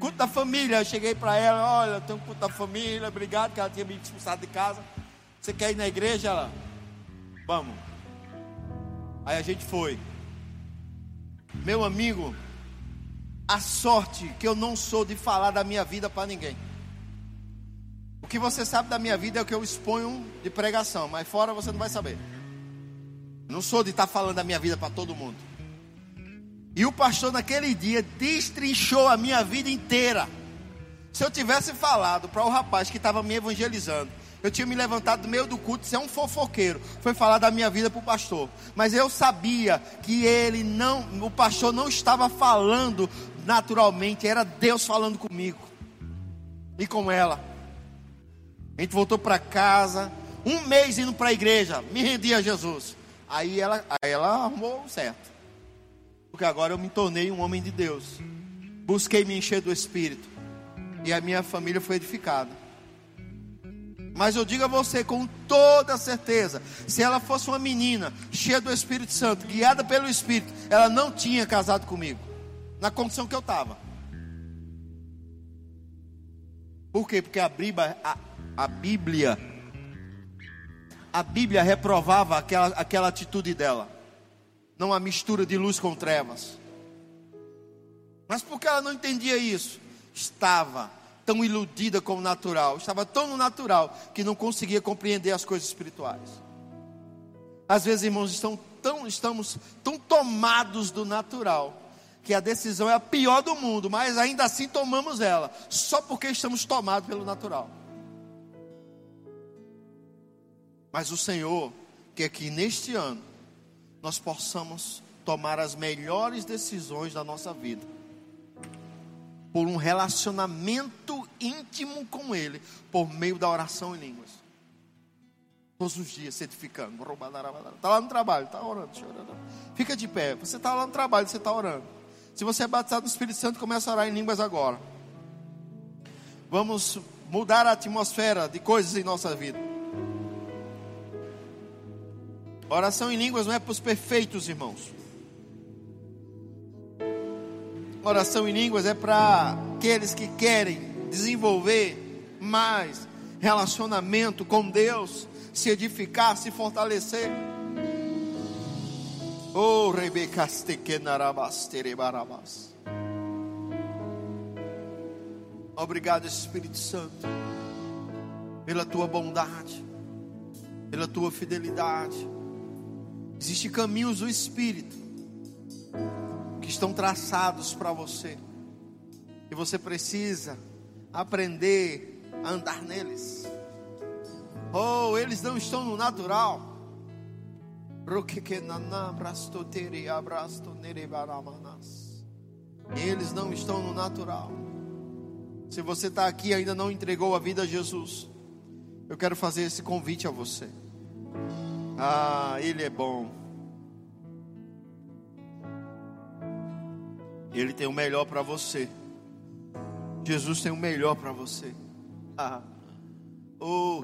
culto da família. Eu cheguei para ela, olha, tem um culto da família, obrigado, que ela tinha me expulsado de casa. Você quer ir na igreja? Ela, vamos. Aí a gente foi. Meu amigo, a sorte que eu não sou de falar da minha vida para ninguém. O que você sabe da minha vida é o que eu exponho de pregação, mas fora você não vai saber. não sou de estar tá falando da minha vida para todo mundo. E o pastor naquele dia destrinchou a minha vida inteira. Se eu tivesse falado para o rapaz que estava me evangelizando, eu tinha me levantado do meio do culto, ser um fofoqueiro, foi falar da minha vida para o pastor. Mas eu sabia que ele não, o pastor não estava falando naturalmente, era Deus falando comigo e com ela. A gente voltou para casa, um mês indo para a igreja, me rendi a Jesus. Aí ela, aí ela arrumou certo porque agora eu me tornei um homem de Deus. Busquei me encher do Espírito, e a minha família foi edificada. Mas eu digo a você com toda certeza: se ela fosse uma menina cheia do Espírito Santo, guiada pelo Espírito, ela não tinha casado comigo, na condição que eu estava. Por quê? Porque a Bíblia, a, a Bíblia, a Bíblia reprovava aquela, aquela atitude dela não há mistura de luz com trevas. Mas porque ela não entendia isso? Estava tão iludida com o natural, estava tão no natural que não conseguia compreender as coisas espirituais. Às vezes, irmãos, estão tão, estamos tão tomados do natural que a decisão é a pior do mundo, mas ainda assim tomamos ela, só porque estamos tomados pelo natural. Mas o Senhor quer que neste ano nós possamos tomar as melhores decisões da nossa vida, por um relacionamento íntimo com Ele, por meio da oração em línguas. Todos os dias se edificando. Está lá no trabalho, está orando, chorando. Fica de pé. Você está lá no trabalho, você está orando. Se você é batizado no Espírito Santo, começa a orar em línguas agora. Vamos mudar a atmosfera de coisas em nossa vida. Oração em línguas não é para os perfeitos, irmãos. Oração em línguas é para aqueles que querem desenvolver mais relacionamento com Deus, se edificar, se fortalecer. Oh, Rebecastequenarabas. Obrigado, Espírito Santo, pela tua bondade, pela tua fidelidade. Existem caminhos do Espírito que estão traçados para você. E você precisa aprender a andar neles. Oh, eles não estão no natural. Eles não estão no natural. Se você está aqui e ainda não entregou a vida a Jesus, eu quero fazer esse convite a você. Ah, Ele é bom. Ele tem o melhor para você. Jesus tem o melhor para você. Ah. Oh,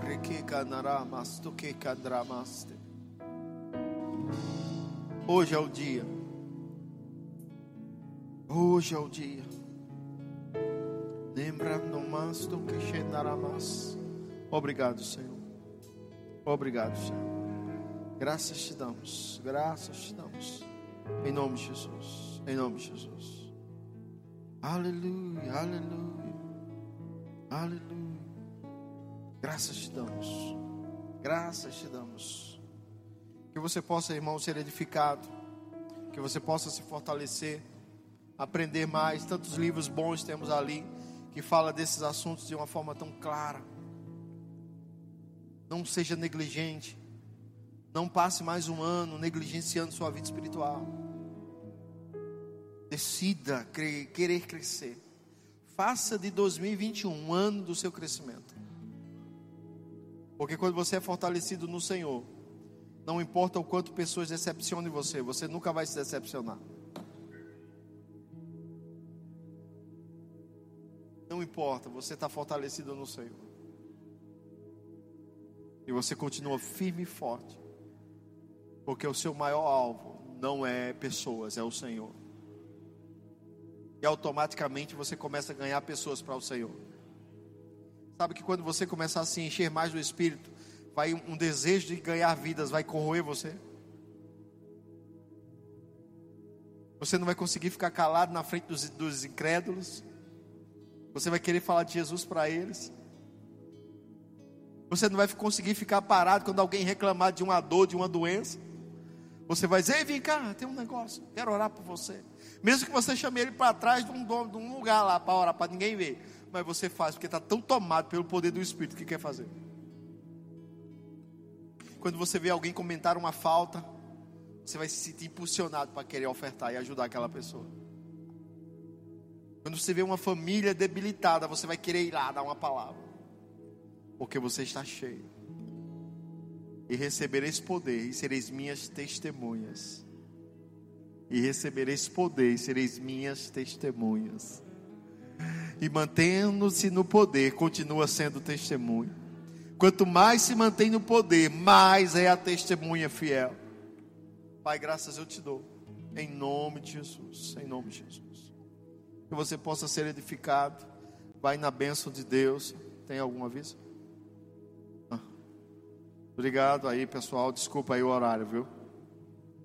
Hoje é o dia. Hoje é o dia. Lembrando mais do que. Obrigado, Senhor. Obrigado, Senhor. Graças te damos, graças te damos. Em nome de Jesus, em nome de Jesus. Aleluia, aleluia, aleluia. Graças te damos, graças te damos. Que você possa, irmão, ser edificado, que você possa se fortalecer, aprender mais. Tantos livros bons temos ali que fala desses assuntos de uma forma tão clara. Não seja negligente. Não passe mais um ano negligenciando sua vida espiritual. Decida querer crescer. Faça de 2021 um ano do seu crescimento. Porque quando você é fortalecido no Senhor, não importa o quanto pessoas decepcionem você, você nunca vai se decepcionar. Não importa, você está fortalecido no Senhor. E você continua firme e forte. Porque o seu maior alvo não é pessoas, é o Senhor. E automaticamente você começa a ganhar pessoas para o Senhor. Sabe que quando você começar a se encher mais do Espírito, vai um desejo de ganhar vidas vai corroer você. Você não vai conseguir ficar calado na frente dos, dos incrédulos. Você vai querer falar de Jesus para eles. Você não vai conseguir ficar parado quando alguém reclamar de uma dor, de uma doença. Você vai dizer, Ei, vem cá, tem um negócio, quero orar por você. Mesmo que você chame ele para trás de um, de um lugar lá para orar, para ninguém ver. Mas você faz, porque está tão tomado pelo poder do Espírito que quer fazer. Quando você vê alguém comentar uma falta, você vai se sentir impulsionado para querer ofertar e ajudar aquela pessoa. Quando você vê uma família debilitada, você vai querer ir lá dar uma palavra. Porque você está cheio e recebereis poder e sereis minhas testemunhas. E recebereis poder e sereis minhas testemunhas. E mantendo-se no poder, continua sendo testemunha. Quanto mais se mantém no poder, mais é a testemunha fiel. Pai, graças eu te dou. Em nome de Jesus. Em nome de Jesus. Que você possa ser edificado. Vai na bênção de Deus. Tem algum aviso? Obrigado aí, pessoal. Desculpa aí o horário, viu?